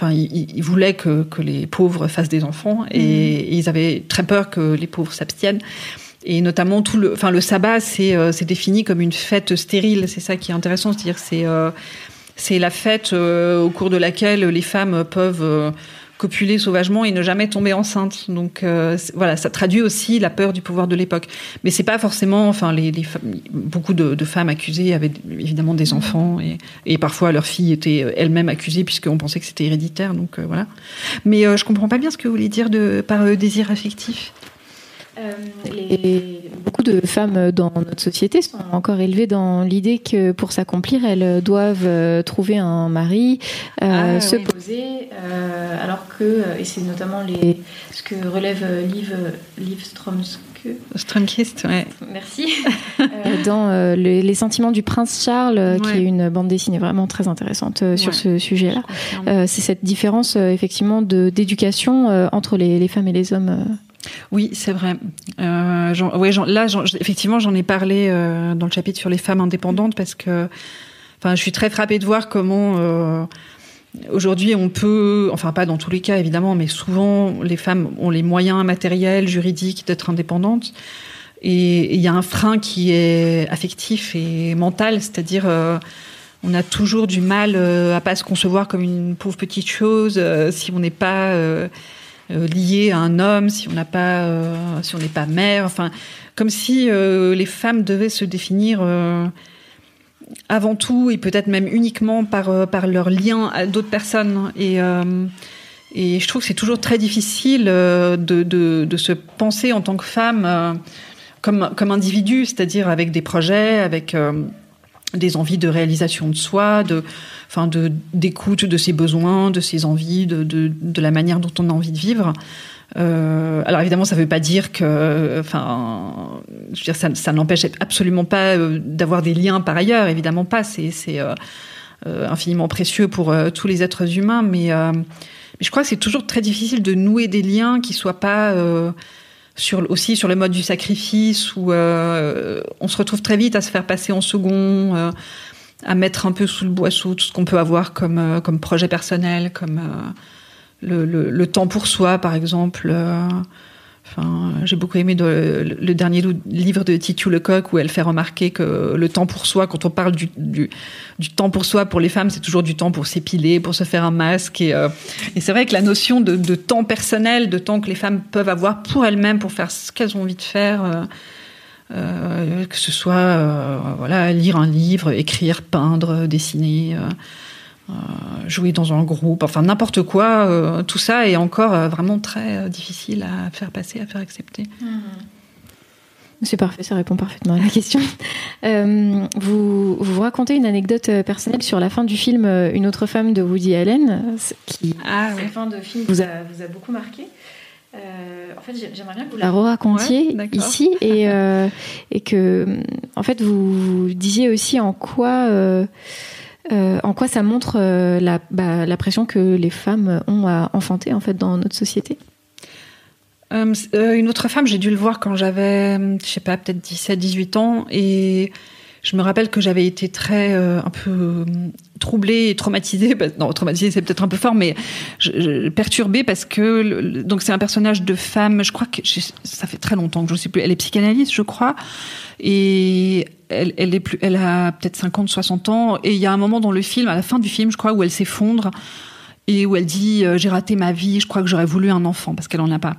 Enfin, ils, ils, voulaient que, que, les pauvres fassent des enfants et, mmh. et, ils avaient très peur que les pauvres s'abstiennent. Et notamment tout le, enfin le sabbat, c'est euh, défini comme une fête stérile. C'est ça qui est intéressant, c'est-à-dire c'est euh, c'est la fête euh, au cours de laquelle les femmes peuvent copuler sauvagement et ne jamais tomber enceinte. Donc euh, voilà, ça traduit aussi la peur du pouvoir de l'époque. Mais c'est pas forcément, enfin, les, les beaucoup de, de, femmes accusées avaient évidemment des enfants et, et parfois leurs filles étaient euh, elles-mêmes accusées puisqu'on pensait que c'était héréditaire. Donc euh, voilà. Mais euh, je comprends pas bien ce que vous voulez dire de par euh, désir affectif. Euh, les, beaucoup de femmes dans notre société sont encore élevées dans l'idée que pour s'accomplir, elles doivent trouver un mari, euh, ah, se oui. poser, euh, que, et c'est notamment les, ce que relève Liv, Liv Stromsk. Stromkist, ouais. Merci. dans les, les, sentiments du prince Charles, ouais. qui est une bande dessinée vraiment très intéressante sur ouais, ce sujet-là. c'est cette différence, effectivement, d'éducation entre les, les, femmes et les hommes. Oui, c'est vrai. Euh, ouais, là, effectivement, j'en ai parlé euh, dans le chapitre sur les femmes indépendantes parce que, enfin, je suis très frappée de voir comment euh, aujourd'hui on peut, enfin pas dans tous les cas évidemment, mais souvent les femmes ont les moyens matériels, juridiques d'être indépendantes. Et il y a un frein qui est affectif et mental, c'est-à-dire euh, on a toujours du mal euh, à pas se concevoir comme une pauvre petite chose euh, si on n'est pas euh, lié à un homme, si on n'a pas, si on n'est pas mère, enfin, comme si les femmes devaient se définir avant tout et peut-être même uniquement par euh, par leur lien à d'autres personnes. Et euh, et je trouve que c'est toujours très difficile de, de, de se penser en tant que femme comme comme individu, c'est-à-dire avec des projets, avec des envies de réalisation de soi, de, enfin de d'écoute de ses besoins, de ses envies, de, de la manière dont on a envie de vivre. Euh, alors évidemment, ça ne veut pas dire que, enfin, je veux dire, ça, n'empêche absolument pas euh, d'avoir des liens par ailleurs. Évidemment pas. C'est euh, infiniment précieux pour tous les êtres humains, mais, je crois que c'est toujours très difficile de nouer des liens qui soient pas aussi sur le mode du sacrifice où on se retrouve très vite à se faire passer en second, à mettre un peu sous le boisseau tout ce qu'on peut avoir comme, comme projet personnel, comme le, temps pour soi, par exemple. Euh, j'ai beaucoup aimé le dernier livre de Titu Lecoq où elle fait remarquer que le temps pour soi, quand on parle du, temps pour soi pour les femmes, c'est toujours du temps pour s'épiler, pour se faire un masque. Et, euh, c'est vrai que la notion de, temps personnel, de temps que les femmes peuvent avoir pour elles-mêmes, pour faire ce qu'elles ont envie de faire, euh, que ce soit lire un livre, écrire, peindre, dessiner. Euh, jouer dans un groupe, enfin n'importe quoi, euh, tout ça est encore euh, vraiment très difficile à faire passer, à faire accepter. Mmh. C'est parfait, ça répond parfaitement à la question. Vous, vous racontez une anecdote personnelle sur la fin du film Une autre femme de Woody Allen, qui, ah, la fin de film vous a, vous a beaucoup marqué. Euh, en fait, j'aimerais bien que vous la racontiez ouais, ici et, euh, et que, en fait, vous, vous disiez aussi en quoi. Euh, euh, en quoi ça montre euh, la, bah, la, pression que les femmes ont à enfanter en fait dans notre société? Euh, Une autre femme, j'ai dû le voir quand j'avais, je sais pas, peut-être 17, 18 ans, et je me rappelle que j'avais été très un peu troublée et traumatisée. Non, traumatisée, c'est peut-être un peu fort, mais perturbée parce que donc c'est un personnage de femme. Je crois que ça fait très longtemps que je ne sais plus. Elle est psychanalyste, je crois, et elle, elle, est plus, elle a peut-être 50, 60 ans, et il y a un moment dans le film, à la fin du film, je crois, où elle s'effondre et où elle dit euh, j'ai raté ma vie, je crois que j'aurais voulu un enfant parce qu'elle en a pas.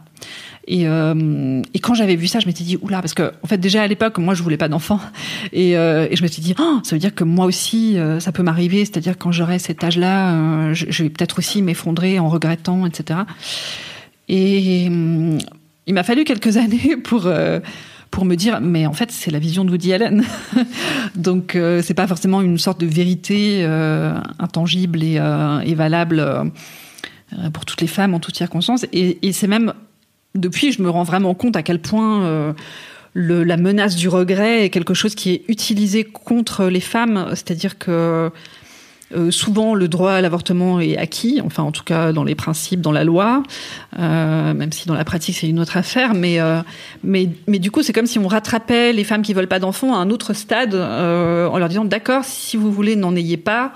Et, euh, et quand j'avais vu ça, je m'étais dit oula parce que en fait déjà à l'époque moi je voulais pas d'enfant. Et, euh, et je me suis dit oh, ça veut dire que moi aussi euh, ça peut m'arriver, c'est-à-dire quand j'aurai cet âge-là, je, vais peut-être aussi m'effondrer en regrettant, etc. Et il m'a fallu quelques années pour pour me dire mais en fait c'est la vision de Woody Allen. Donc euh, c'est pas forcément une sorte de vérité intangible et, et valable pour toutes les femmes en toutes circonstances et c'est même depuis je me rends vraiment compte à quel point euh, la menace du regret est quelque chose qui est utilisé contre les femmes c'est-à-dire que euh, souvent, le droit à l'avortement est acquis, enfin en tout cas dans les principes, dans la loi, euh, même si dans la pratique c'est une autre affaire. Mais, mais, mais du coup, c'est comme si on rattrapait les femmes qui veulent pas d'enfants à un autre stade en leur disant d'accord, si vous voulez, n'en ayez pas.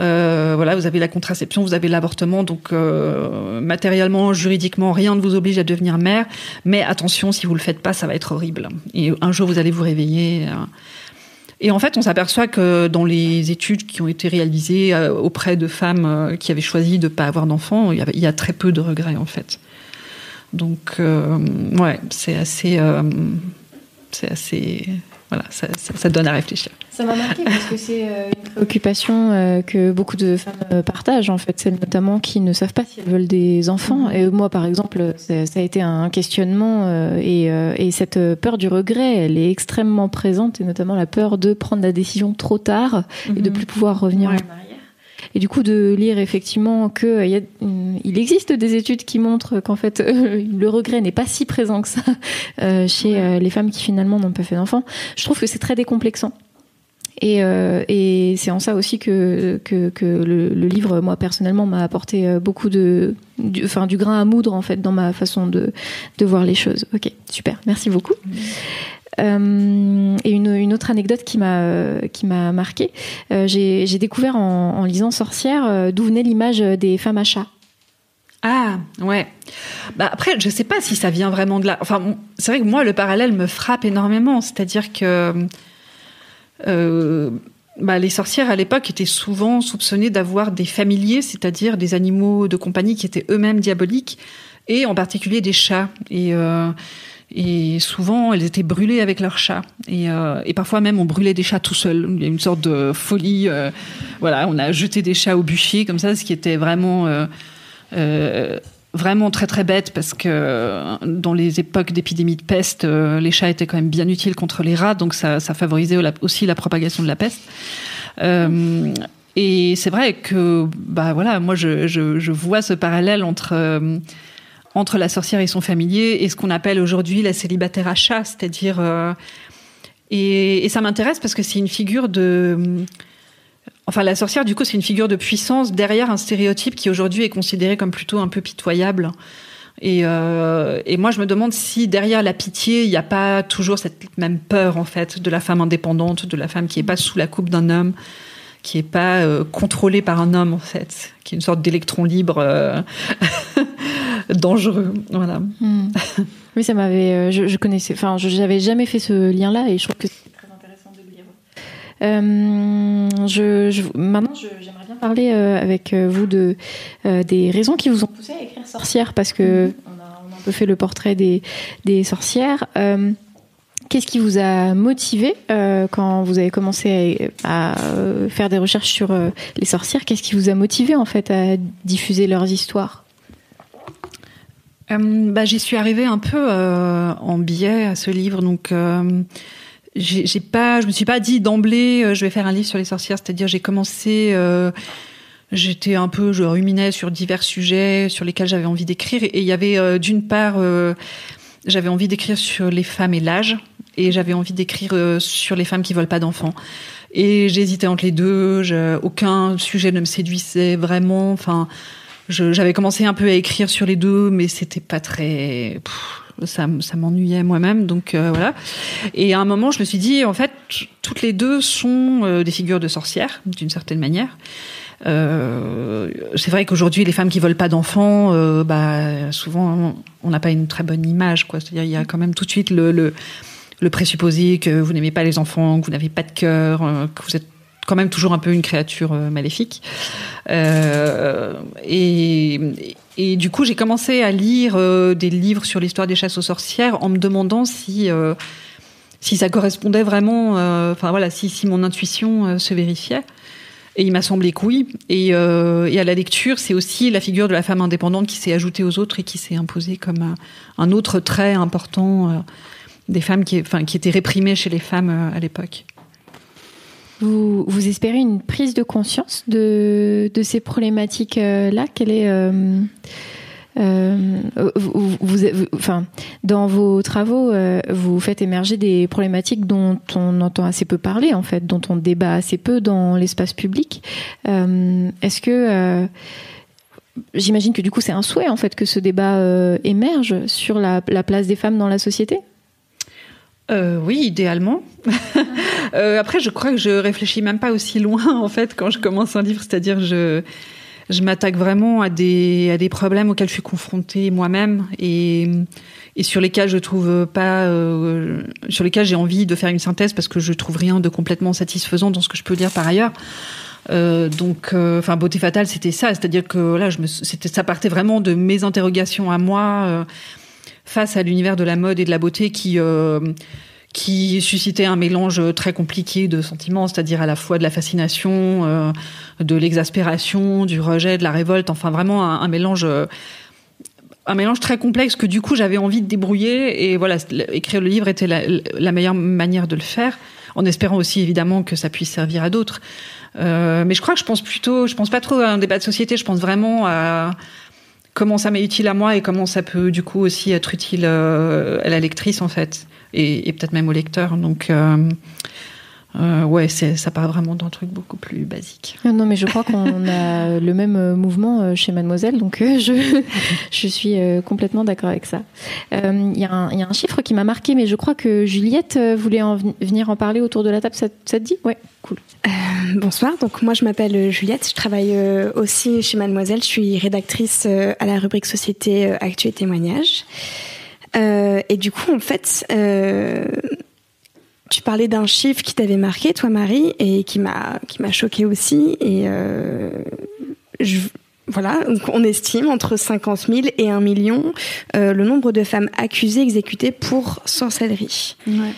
Euh, voilà, vous avez la contraception, vous avez l'avortement, donc euh, matériellement, juridiquement, rien ne vous oblige à devenir mère. Mais attention, si vous le faites pas, ça va être horrible. Et un jour, vous allez vous réveiller. Euh, et en fait, on s'aperçoit que dans les études qui ont été réalisées auprès de femmes qui avaient choisi de ne pas avoir d'enfants, il, y a très peu de regrets en fait. Donc, euh, ouais, c'est assez, c'est assez, voilà, ça, ça, ça, donne à réfléchir. Ça m'a marqué parce que c'est une préoccupation que beaucoup de femmes partagent en fait, celles notamment qui ne savent pas si elles veulent des enfants. Et moi, par exemple, ça a été un questionnement et, et, cette peur du regret, elle est extrêmement présente et notamment la peur de prendre la décision trop tard mm -hmm. et de plus pouvoir revenir ouais. en arrière et du coup de lire effectivement que euh, y a, il existe des études qui montrent qu'en fait euh, le regret n'est pas si présent que ça euh, chez les femmes qui finalement n'ont pas fait d'enfants. Je trouve que c'est très décomplexant. Et, euh, et c'est en ça aussi que, que, que le, le, livre, moi personnellement, m'a apporté beaucoup de, du, enfin, du grain à moudre en fait dans ma façon de, de voir les choses. Ok, super, merci beaucoup. Mmh. Euh, et une, autre anecdote qui m'a euh, qui m'a marqué, euh, j'ai découvert en, lisant Sorcière euh, d'où venait l'image des femmes à chat. Ah ouais. Bah après, je sais pas si ça vient vraiment de là. Enfin, c'est vrai que moi le parallèle me frappe énormément. C'est-à-dire que bah, les sorcières à l'époque étaient souvent soupçonnées d'avoir des familiers, c'est-à-dire des animaux de compagnie qui étaient eux-mêmes diaboliques, et en particulier des chats. Et et souvent, elles étaient brûlées avec leurs chats. Et, euh, et, parfois même, on brûlait des chats tout seul. Il y a une sorte de folie. Euh, voilà, on a jeté des chats au bûcher comme ça, ce qui était vraiment, euh, vraiment très très bête parce que dans les époques d'épidémie de peste, les chats étaient quand même bien utiles contre les rats, donc ça, favorisait aussi la propagation de la peste. Et c'est vrai que, bah voilà, moi je vois ce parallèle entre entre la sorcière et son familier et ce qu'on appelle aujourd'hui la célibataire à chat, c'est-à-dire euh, et, ça m'intéresse parce que c'est une figure de enfin la sorcière du coup c'est une figure de puissance derrière un stéréotype qui aujourd'hui est considéré comme plutôt un peu pitoyable. Et, euh, et moi, je me demande si derrière la pitié, il n'y a pas toujours cette même peur, en fait, de la femme indépendante, de la femme qui n'est pas sous la coupe d'un homme, qui n'est pas euh, contrôlée par un homme, en fait, qui est une sorte d'électron libre. Euh dangereux. Voilà. Mmh. Oui, ça m'avait. Je, je, connaissais. Enfin, je n'avais jamais fait ce lien-là et je trouve que c'est très intéressant de le lire. Euh, je, je, maintenant, j'aimerais bien parler euh, avec vous de euh, des raisons qui vous ont poussé à écrire Sorcière, parce que mm-hmm. on, a, on, a, un peu fait le portrait des, des sorcières. Qu'est-ce qui vous a motivé euh, quand vous avez commencé à, à euh, faire des recherches sur euh, les sorcières? Qu'est-ce qui vous a motivé en fait à diffuser leurs histoires? Bah, J'y suis arrivée un peu en biais à ce livre, donc j'ai pas, je me suis pas dit d'emblée je vais faire un livre sur les sorcières. C'est-à-dire j'ai commencé J'étais un peu, je ruminais sur divers sujets sur lesquels j'avais envie d'écrire. Et il y avait d'une part, euh, j'avais envie d'écrire sur les femmes et l'âge et j'avais envie d'écrire euh, sur les femmes qui veulent pas d'enfants. Et j'hésitais entre les deux. Aucun sujet ne me séduisait vraiment. Enfin, j'avais commencé un peu à écrire sur les deux, mais c'était pas très. Ça, m'ennuyait moi-même, donc euh, voilà. Et à un moment, je me suis dit, en fait, toutes les deux sont euh, des figures de sorcières, d'une certaine manière. Euh, c'est vrai qu'aujourd'hui, les femmes qui veulent pas d'enfants, bah, souvent, on n'a pas une très bonne image, quoi. C'est-à-dire, il y a quand même tout de suite le, le présupposé que vous n'aimez pas les enfants, que vous n'avez pas de cœur, que vous êtes quand même toujours un peu une créature euh, maléfique. Euh, et, et, du coup, j'ai commencé à lire euh, des livres sur l'histoire des chasses aux sorcières en me demandant si euh, si ça correspondait vraiment, enfin voilà, si, si mon intuition se vérifiait. Et il m'a semblé que oui. Et, et à la lecture, c'est aussi la figure de la femme indépendante qui s'est ajoutée aux autres et qui s'est imposée comme un, autre trait important des femmes qui, enfin, qui étaient réprimées chez les femmes à l'époque. Vous, vous, espérez une prise de conscience de, ces problématiques-là Quelle est euh, euh, vous, enfin, dans vos travaux, euh, vous faites émerger des problématiques dont on entend assez peu parler, en fait, dont on débat assez peu dans l'espace public. Euh, Est-ce que euh, j'imagine que du coup c'est un souhait en fait que ce débat émerge sur la place des femmes dans la société? Euh, oui, idéalement. euh, après, je crois que je réfléchis même pas aussi loin en fait quand je commence un livre, c'est-à-dire je je m'attaque vraiment à des à des problèmes auxquels je suis confrontée moi-même et et sur lesquels je trouve pas euh, sur lesquels j'ai envie de faire une synthèse parce que je trouve rien de complètement satisfaisant dans ce que je peux dire par ailleurs. Donc, enfin, beauté fatale, c'était ça, c'est-à-dire que là, je me, ça partait vraiment de mes interrogations à moi. Face à l'univers de la mode et de la beauté qui euh, qui suscitait un mélange très compliqué de sentiments, c'est-à-dire à la fois de la fascination, euh, de l'exaspération, du rejet, de la révolte, enfin vraiment un, mélange un mélange très complexe que du coup j'avais envie de débrouiller et voilà écrire le livre était la, la, meilleure manière de le faire en espérant aussi évidemment que ça puisse servir à d'autres. Euh, mais je crois que je pense plutôt je pense pas trop à un débat de société je pense vraiment à comment ça m'est utile à moi et comment ça peut du coup aussi être utile euh, à la lectrice en fait et, et peut-être même au lecteur. Donc euh, euh, ouais, ça part vraiment d'un truc beaucoup plus basique. Ah non, mais je crois qu'on a le même mouvement chez Mademoiselle, donc je, je suis complètement d'accord avec ça. Il euh, y, y, a un chiffre qui m'a marqué, mais je crois que Juliette voulait en venir en parler autour de la table. Ça, ça te dit? Ouais, cool. Euh, bonsoir, donc moi je m'appelle Juliette, je travaille aussi chez Mademoiselle, je suis rédactrice à la rubrique Société, Actu et Témoignages. et du coup, en fait tu parlais d'un chiffre qui t'avait marqué, toi, Marie, et qui m'a qui m'a choqué aussi. Et euh, je, voilà, on estime entre 50 000 et 1 million euh, le nombre de femmes accusées, exécutées pour sorcellerie. Ouais.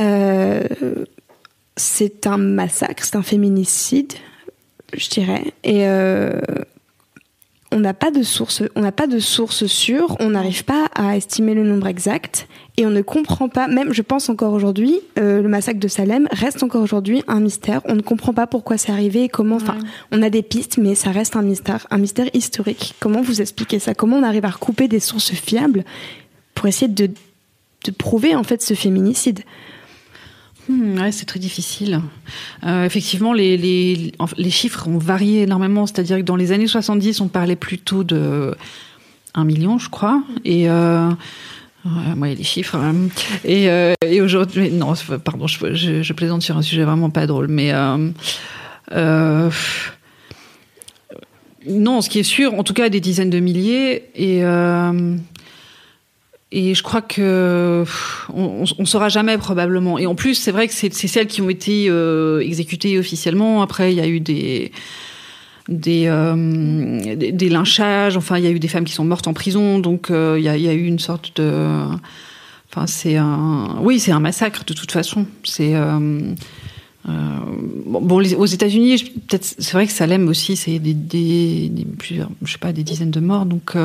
Euh, c'est un massacre, c'est un féminicide, je dirais. Et on n'a pas de source, on n'a pas de source sûre, on n'arrive pas à estimer le nombre exact et on ne comprend pas. Même, je pense encore aujourd'hui, euh, le massacre de Salem reste encore aujourd'hui un mystère. On ne comprend pas pourquoi c'est arrivé et comment. Enfin, ouais. on a des pistes, mais ça reste un mystère, un mystère historique. Comment vous expliquez ça? Comment on arrive à recouper des sources fiables pour essayer de, de prouver en fait ce féminicide? Hmm, c'est très difficile. Euh, effectivement, les, chiffres ont varié énormément. C'est-à-dire que dans les années 70, on parlait plutôt de 1 million, je crois. Et. Euh, les chiffres. Hein. Et, euh, et aujourd'hui, non, pardon, je, plaisante sur un sujet vraiment pas drôle, mais euh, non, ce qui est sûr, en tout cas, des dizaines de milliers. Et et je crois que on, on, saura jamais probablement. Et en plus, c'est vrai que c'est celles qui ont été euh, exécutées officiellement. Après, il y a eu des des, euh, des, lynchages. Enfin, il y a eu des femmes qui sont mortes en prison. Donc, euh, il, y a, y a, eu une sorte de. Enfin, c'est un. Oui, c'est un massacre de toute façon. C'est. bon, les, aux États-Unis, peut-être, c'est vrai que Salem aussi, c'est des, des, plusieurs, je sais pas, des dizaines de morts. Donc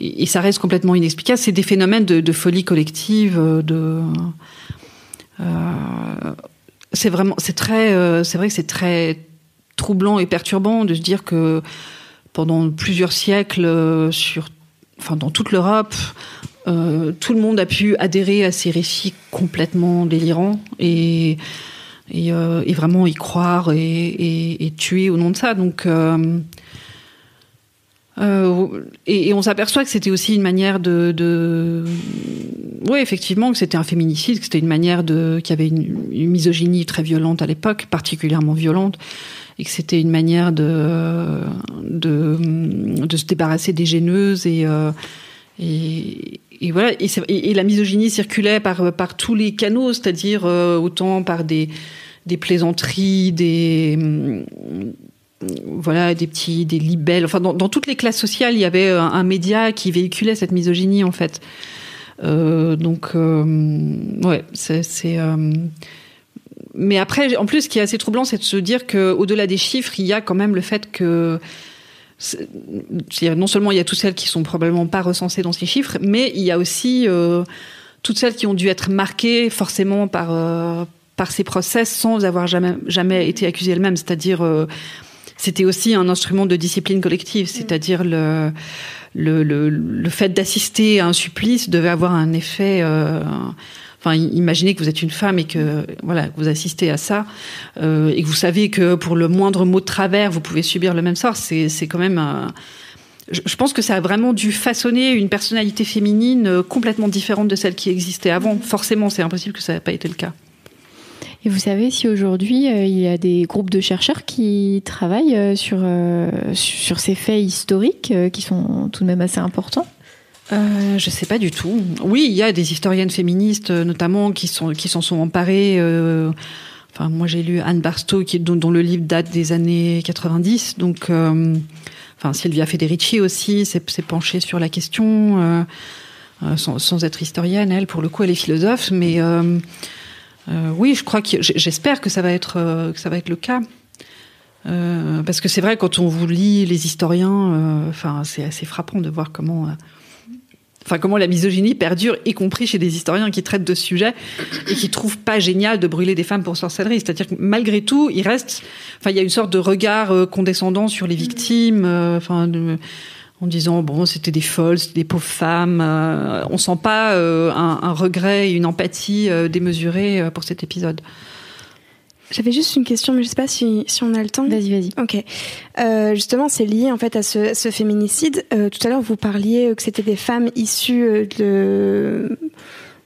et, ça reste complètement inexplicable. C'est des phénomènes de, folie collective, euh. Euh, c'est vraiment, c'est très, euh, c'est vrai que c'est très troublant et perturbant de se dire que pendant plusieurs siècles, sur, enfin dans toute l'Europe, tout le monde a pu adhérer à ces récits complètement délirants et et, vraiment y croire et, et, tuer au nom de ça. Donc euh, et, on s'aperçoit que c'était aussi une manière de, de... oui effectivement que c'était un féminicide, que c'était une manière de, qu'il y avait une, misogynie très violente à l'époque, particulièrement violente, et que c'était une manière de, de, de se débarrasser des gêneuses et, euh, et, voilà. Et, et, la misogynie circulait par par tous les canaux, c'est-à-dire euh, autant par des des plaisanteries, des voilà des petits des libelles. Enfin dans, toutes les classes sociales il y avait un, un, média qui véhiculait cette misogynie en fait. Euh, donc euh, ouais c'est euh... mais après en plus ce qui est assez troublant c'est de se dire que au-delà des chiffres il y a quand même le fait que non seulement il y a toutes celles qui sont probablement pas recensées dans ces chiffres mais il y a aussi euh, toutes celles qui ont dû être marquées forcément par euh, par ces process sans avoir jamais jamais été accusées elles-mêmes. C'est-à-dire euh, c'était aussi un instrument de discipline collective, c'est-à-dire le, le, le, le fait d'assister à un supplice devait avoir un effet. Euh, enfin, imaginez que vous êtes une femme et que voilà, vous assistez à ça euh, et que vous savez que pour le moindre mot de travers, vous pouvez subir le même sort. C'est quand même. Euh, je pense que ça a vraiment dû façonner une personnalité féminine euh, complètement différente de celle qui existait avant. Forcément, c'est impossible que ça n'ait pas été le cas. Et vous savez si aujourd'hui euh, il y a des groupes de chercheurs qui travaillent euh, sur, euh, sur ces faits historiques qui sont tout de même assez importants? Euh, je sais pas du tout. Oui, il y a des historiennes féministes, notamment, qui sont qui s'en sont emparées. Enfin, moi, j'ai lu Anne Barstow, dont, le livre date des années 90. Donc, enfin, Sylvia Federici aussi s'est penchée sur la question, sans, sans, être historienne. Elle, pour le coup, elle est philosophe, mais oui, je crois que j'espère que ça va être euh, que ça va être le cas. Euh, parce que c'est vrai quand on vous lit les historiens, enfin euh, c'est assez frappant de voir comment, la misogynie perdure, y compris chez des historiens qui traitent de ce sujet et qui trouvent pas génial de brûler des femmes pour sorcellerie. C'est-à-dire que malgré tout, il reste, il y a une sorte de regard condescendant sur les victimes, en disant bon c'était des folles, c'était des pauvres femmes. Euh, on sent pas euh, un, un, regret et une empathie euh, démesurée euh, pour cet épisode. J'avais juste une question, mais je sais pas si, si on a le temps. Vas-y, vas-y. Ok. Euh, justement, c'est lié en fait à ce, ce féminicide. Euh, tout à l'heure, vous parliez que c'était des femmes issues de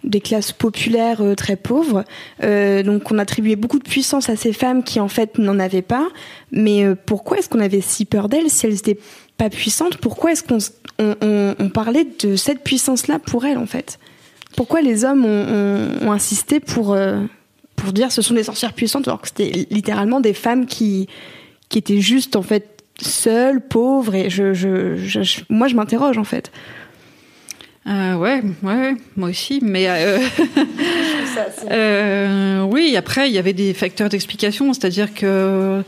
des classes populaires euh, très pauvres. Euh, donc on attribuait beaucoup de puissance à ces femmes qui en fait n'en avaient pas. Mais euh, pourquoi est-ce qu'on avait si peur d'elles si elles étaient pas puissantes Pourquoi est-ce qu'on on, on, on, parlait de cette puissance-là pour elles en fait? Pourquoi les hommes ont, ont, ont insisté pour euh, pour dire ce sont des sorcières puissantes alors que c'était littéralement des femmes qui qui étaient juste en fait seules, pauvres et je, je, je, je moi je m'interroge en fait. Euh, ouais, ouais, moi aussi, mais euh, euh, oui. Après, il y avait des facteurs d'explication, c'est-à-dire que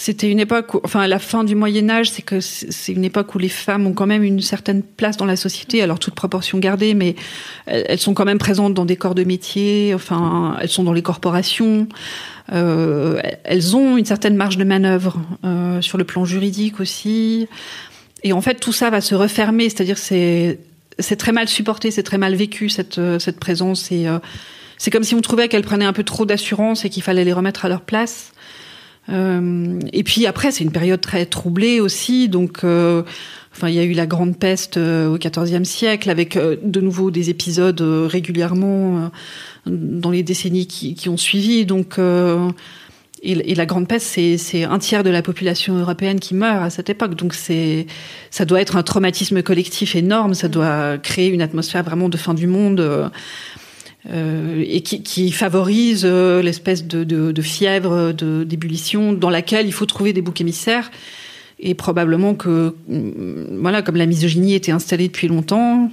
c'était une époque, où, enfin, la fin du Moyen Âge, c'est que c'est une époque où les femmes ont quand même une certaine place dans la société, alors toute proportion gardée, mais elles sont quand même présentes dans des corps de métier, enfin, elles sont dans les corporations. Euh, elles ont une certaine marge de manœuvre euh, sur le plan juridique aussi. Et en fait, tout ça va se refermer, c'est-à-dire c'est c'est très mal supporté, c'est très mal vécu cette, euh, cette présence. Et euh, c'est comme si on trouvait qu'elles prenaient un peu trop d'assurance et qu'il fallait les remettre à leur place. Euh, et puis après, c'est une période très troublée aussi, donc. Euh, Enfin, il y a eu la grande peste euh, au XIVe siècle, avec de nouveau des épisodes régulièrement dans les décennies qui, qui ont suivi. Donc, et, la grande peste, c'est un tiers de la population européenne qui meurt à cette époque. Donc c'est, ça doit être un traumatisme collectif énorme. Ça doit créer une atmosphère vraiment de fin du monde. Euh, et qui, qui favorise euh, l'espèce de, de, de, fièvre, de d'ébullition dans laquelle il faut trouver des boucs émissaires. Et probablement que, mm, voilà, comme la misogynie était installée depuis longtemps,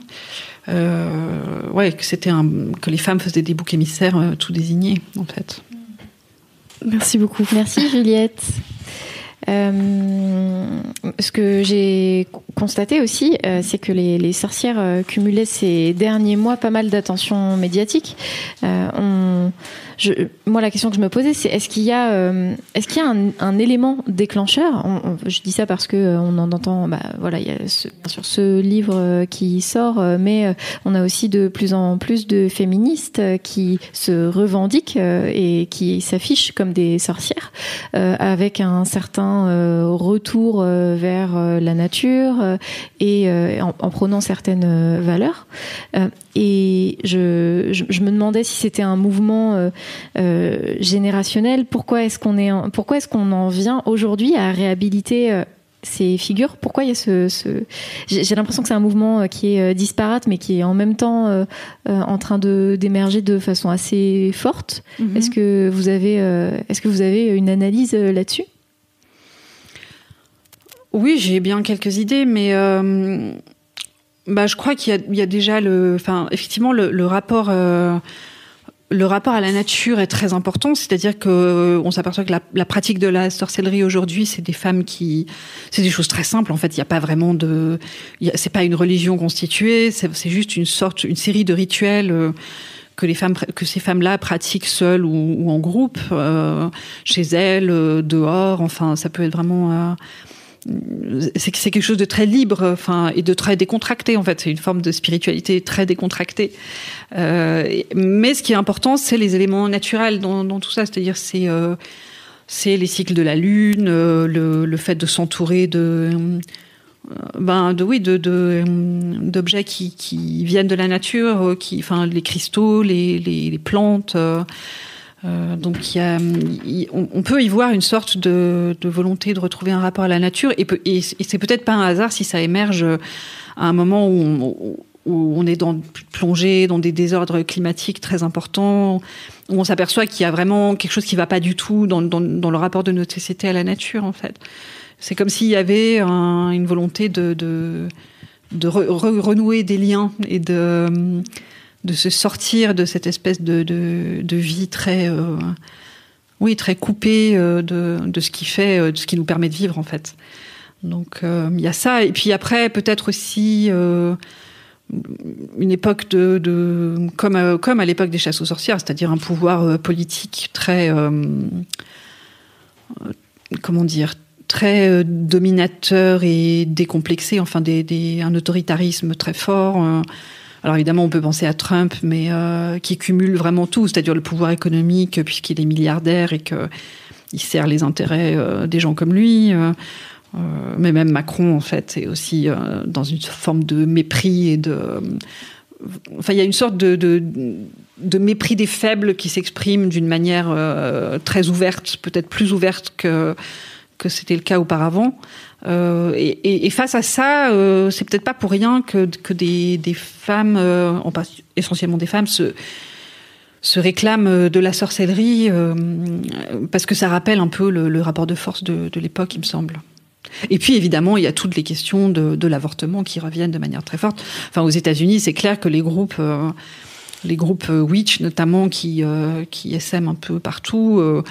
euh, ouais, que c'était un, que les femmes faisaient des boucs émissaires euh, tout désignés, en fait. Merci beaucoup. Merci Juliette. Euh, ce que j'ai constaté aussi, euh, c'est que les, sorcières euh, cumulaient ces derniers mois pas mal d'attention médiatique. Je, moi, la question que je me posais, c'est est-ce qu'il y a, euh, est-ce qu'il y a un, un, élément déclencheur Je dis ça parce que euh, on en entend, bah, voilà, il y a ce, bien ce livre euh, qui sort, mais on a aussi de plus en plus de féministes qui se revendiquent et qui s'affichent comme des sorcières, avec un certain retour vers la nature et en, en prenant certaines valeurs. et je, je, je, me demandais si c'était un mouvement euh, générationnel. Pourquoi est-ce qu'on est, pourquoi est-ce qu'on en vient aujourd'hui à réhabiliter euh, ces figures? Pourquoi il y a ce, ce... j'ai l'impression que c'est un mouvement euh, qui est disparate, mais qui est en même temps euh, en train de d'émerger de façon assez forte. Mm-hmm. Est-ce que vous avez, euh, est-ce que vous avez une analyse là-dessus? Oui, j'ai bien quelques idées, mais euh, bah, je crois qu'il y, y a, déjà le, enfin, effectivement, le, le rapport le rapport à la nature est très important, c'est-à-dire que euh, on s'aperçoit que la, la, pratique de la sorcellerie aujourd'hui, c'est des femmes qui, c'est des choses très simples. En fait, il n'y a pas vraiment de, c'est pas une religion constituée, c'est juste une sorte, une série de rituels. Euh, que les femmes que ces femmes-là pratiquent seules ou, ou en groupe euh, chez elles euh, dehors enfin ça peut être vraiment euh, c'est quelque chose de très libre enfin et de très décontracté en fait. C'est une forme de spiritualité très décontractée. Euh, mais ce qui est important c'est les éléments naturels dans, tout ça. C'est-à-dire c'est euh, c'est les cycles de la lune euh, le, fait de s'entourer de ben de oui de d'objets qui, qui viennent de la nature qui enfin les cristaux les, les plantes euh, euh, donc on, peut y voir une sorte de, volonté de retrouver un rapport à la nature et, peut, et, c'est peut-être pas un hasard si ça émerge à un moment où on, est plongé dans des désordres climatiques très importants, où on s'aperçoit qu'il y a vraiment quelque chose qui ne va pas du tout dans, le rapport de notre société à la nature en fait. C'est comme s'il y avait un, une volonté de, de, de re, re, renouer des liens et de de se sortir de cette espèce de, de, vie très euh, oui très coupée euh, de, de ce qui fait euh, de ce qui nous permet de vivre en fait. Donc il y a ça. Et puis après peut-être aussi une époque de, de comme euh, comme à l'époque des chasses aux sorcières c'est-à-dire un pouvoir politique très comment dire très dominateur et décomplexé enfin des, un autoritarisme très fort alors évidemment, on peut penser à Trump, mais euh, qui cumule vraiment tout, c'est-à-dire le pouvoir économique, puisqu'il est milliardaire et qu'il sert les intérêts euh, des gens comme lui. Euh, mais même Macron, en fait, est aussi dans une forme de mépris et de. Enfin, il y a une sorte de, de, de mépris des faibles qui s'exprime d'une manière très ouverte, peut-être plus ouverte que, que c'était le cas auparavant. Euh, et, face à ça, euh, c'est peut-être pas pour rien que, que des, femmes, euh, essentiellement des femmes, se, se réclament de la sorcellerie euh, parce que ça rappelle un peu le, rapport de force de, l'époque, il me semble. Et puis évidemment, il y a toutes les questions de, de l'avortement qui reviennent de manière très forte. Enfin, aux États-Unis, c'est clair que les groupes euh, les groupes witch notamment qui euh, qui essaiment un peu partout euh,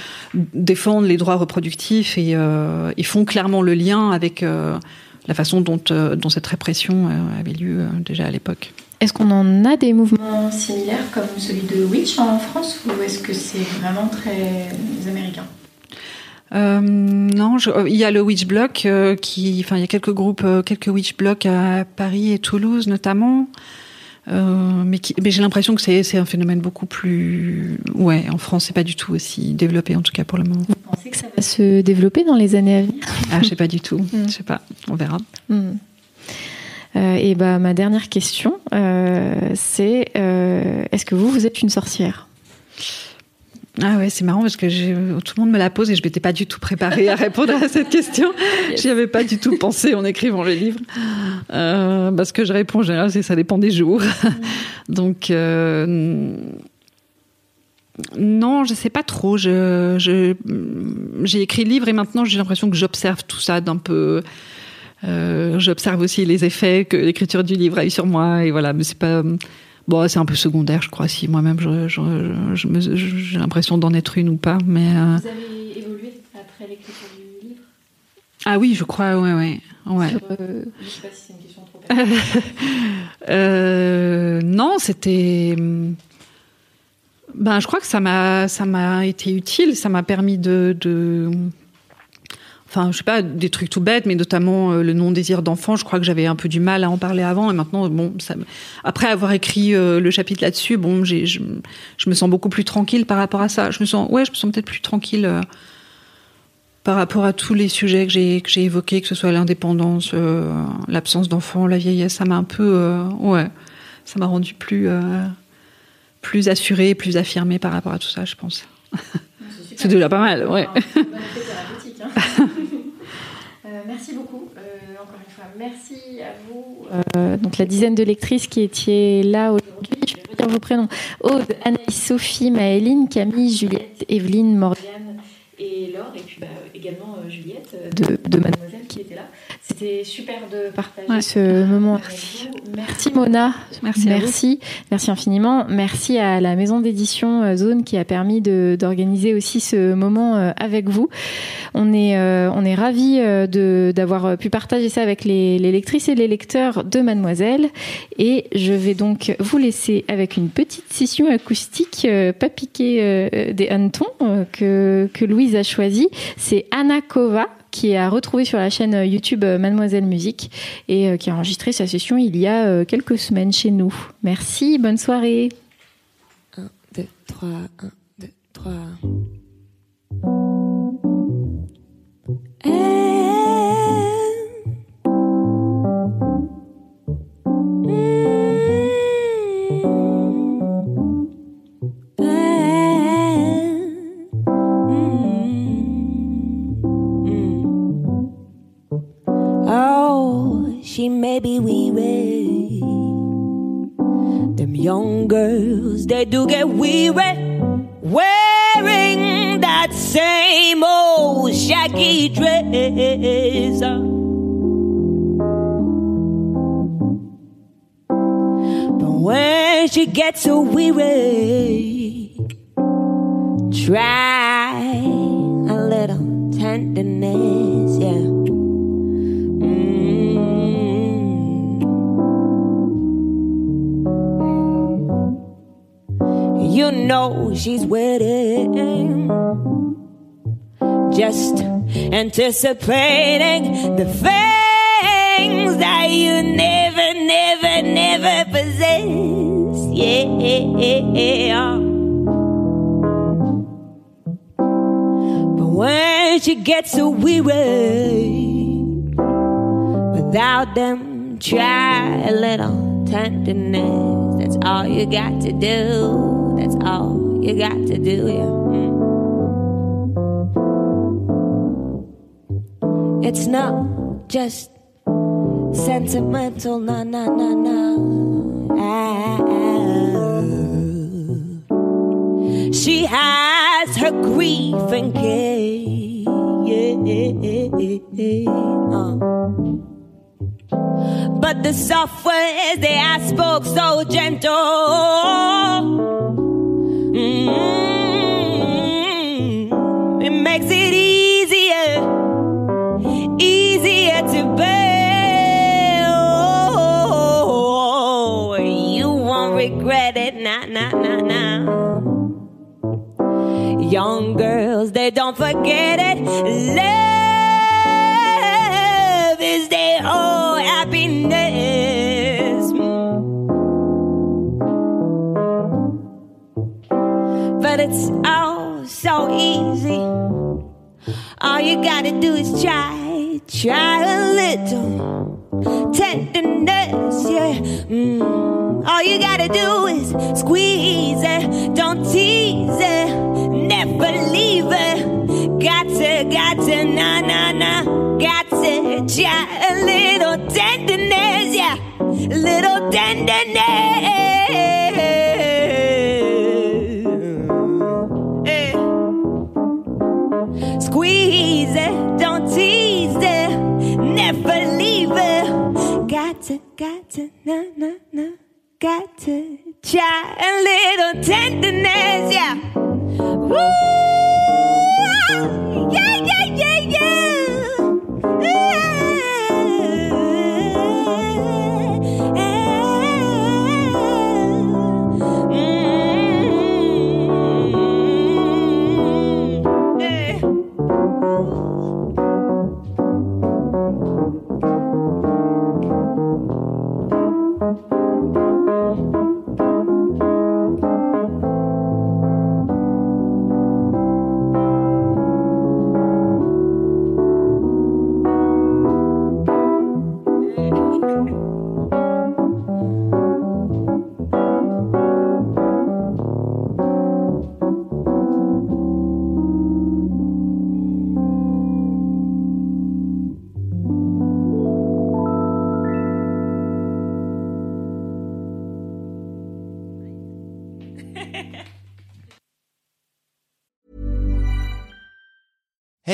défendent les droits reproductifs et, euh, et font clairement le lien avec euh, la façon dont euh, dont cette répression euh, avait lieu euh, déjà à l'époque est-ce qu'on en a des mouvements similaires comme celui de witch en France ou est-ce que c'est vraiment très américain? Euh, non, je, il y a le Witch Block euh, qui, enfin, il y a quelques groupes, euh, quelques Witch Blocks à Paris et Toulouse notamment. Euh, mais, j'ai l'impression que c'est un phénomène beaucoup plus ouais en France c'est pas du tout aussi développé en tout cas pour le moment. Vous pensez que ça va se développer dans les années à venir? Ah je sais pas du tout. Mm. je sais pas. On verra. Mm. euh, et bah ma dernière question euh, c'est euh, est-ce que vous vous êtes une sorcière? Ah ouais, c'est marrant parce que tout le monde me la pose et je m'étais pas du tout préparée à répondre à cette question. J'y avais pas du tout pensé en écrivant le livre. Euh, parce que je réponds en général, c'est ça dépend des jours. Donc euh, non, je sais pas trop. Je, j'ai écrit le livre et maintenant j'ai l'impression que j'observe tout ça d'un peu. Euh, j'observe aussi les effets que l'écriture du livre a eu sur moi et voilà. Mais c'est pas Bon, c'est un peu secondaire, je crois, si moi-même j'ai l'impression d'en être une ou pas. Mais, euh, Vous avez évolué après l'écriture du livre? Ah oui, je crois, ouais, ouais. ouais. Euh, je sais pas si c'est une question trop euh, Non, c'était. Ben, je crois que ça m'a, ça m'a été utile, ça m'a permis de, de enfin, je sais pas, des trucs tout bêtes, mais notamment euh, le non-désir d'enfant. Je crois que j'avais un peu du mal à en parler avant, et maintenant, bon, ça, après avoir écrit euh, le chapitre là-dessus, bon, j'ai, je, me sens beaucoup plus tranquille par rapport à ça. Je me sens, ouais, je me sens peut-être plus tranquille euh, par rapport à tous les sujets que j'ai que j'ai évoqués, que ce soit l'indépendance, l'absence d'enfant, la vieillesse. Ça m'a un peu, ouais, ça m'a rendu plus plus assurée, plus affirmée par rapport à tout ça, je pense. C'est déjà pas mal, ouais. Euh, merci beaucoup, euh, encore une fois. Merci à vous. Euh, donc la dizaine de lectrices qui étaient là aujourd'hui. Je vais dire vos prénoms. Aude, Anaïs, Sophie, Maëline, Camille, Juliette, Evelyne, Morgane et Laure. Et puis bah, également Juliette de, de Mademoiselle qui était là. C'était super de partager ce moment Merci. Merci Mona. Merci. Merci. Merci infiniment. Merci à la maison d'édition euh, Zone qui a permis d'organiser aussi ce moment euh, avec vous. On est, euh, on est ravis d'avoir pu partager ça avec les, les, lectrices et les lecteurs de Mademoiselle. Et je vais donc vous laisser avec une petite session acoustique pas piquée des hannetons que, que Louise a choisie. C'est Anna Kova qui est à retrouver sur la chaîne euh, YouTube euh, Mademoiselle Musique et euh, qui a enregistré sa session il y a quelques semaines chez nous. Merci, bonne soirée. 1, 2, 3, 1, 2, 3. She may be weary. Them young girls, they do get weary. Wearing that same old shaggy dress. But when she gets so weary, try a little tenderness, yeah. Know she's waiting, just anticipating the things that you never, never, never possess. Yeah. But when she gets weary, without them, try a little tenderness. That's all you got to do. That's all you got to do, yeah. Mm. It's not just sentimental, no, no, no. Ah, she has her grief and care. Yeah. But the soft words they I spoke so gentle Mm-hmm. It makes it easier, easier to bear. Oh, you won't regret it, nah, nah, nah, nah. Young girls, they don't forget it. Love is their whole happiness. But it's all so easy. All you gotta do is try, try a little tenderness, yeah. Mm, All you gotta do is squeeze it, don't tease it, never leave it. Got to, got to, na na na, got to, ja, a little tenderness, yeah, little tenderness. child and little tenderness, yeah. Woo!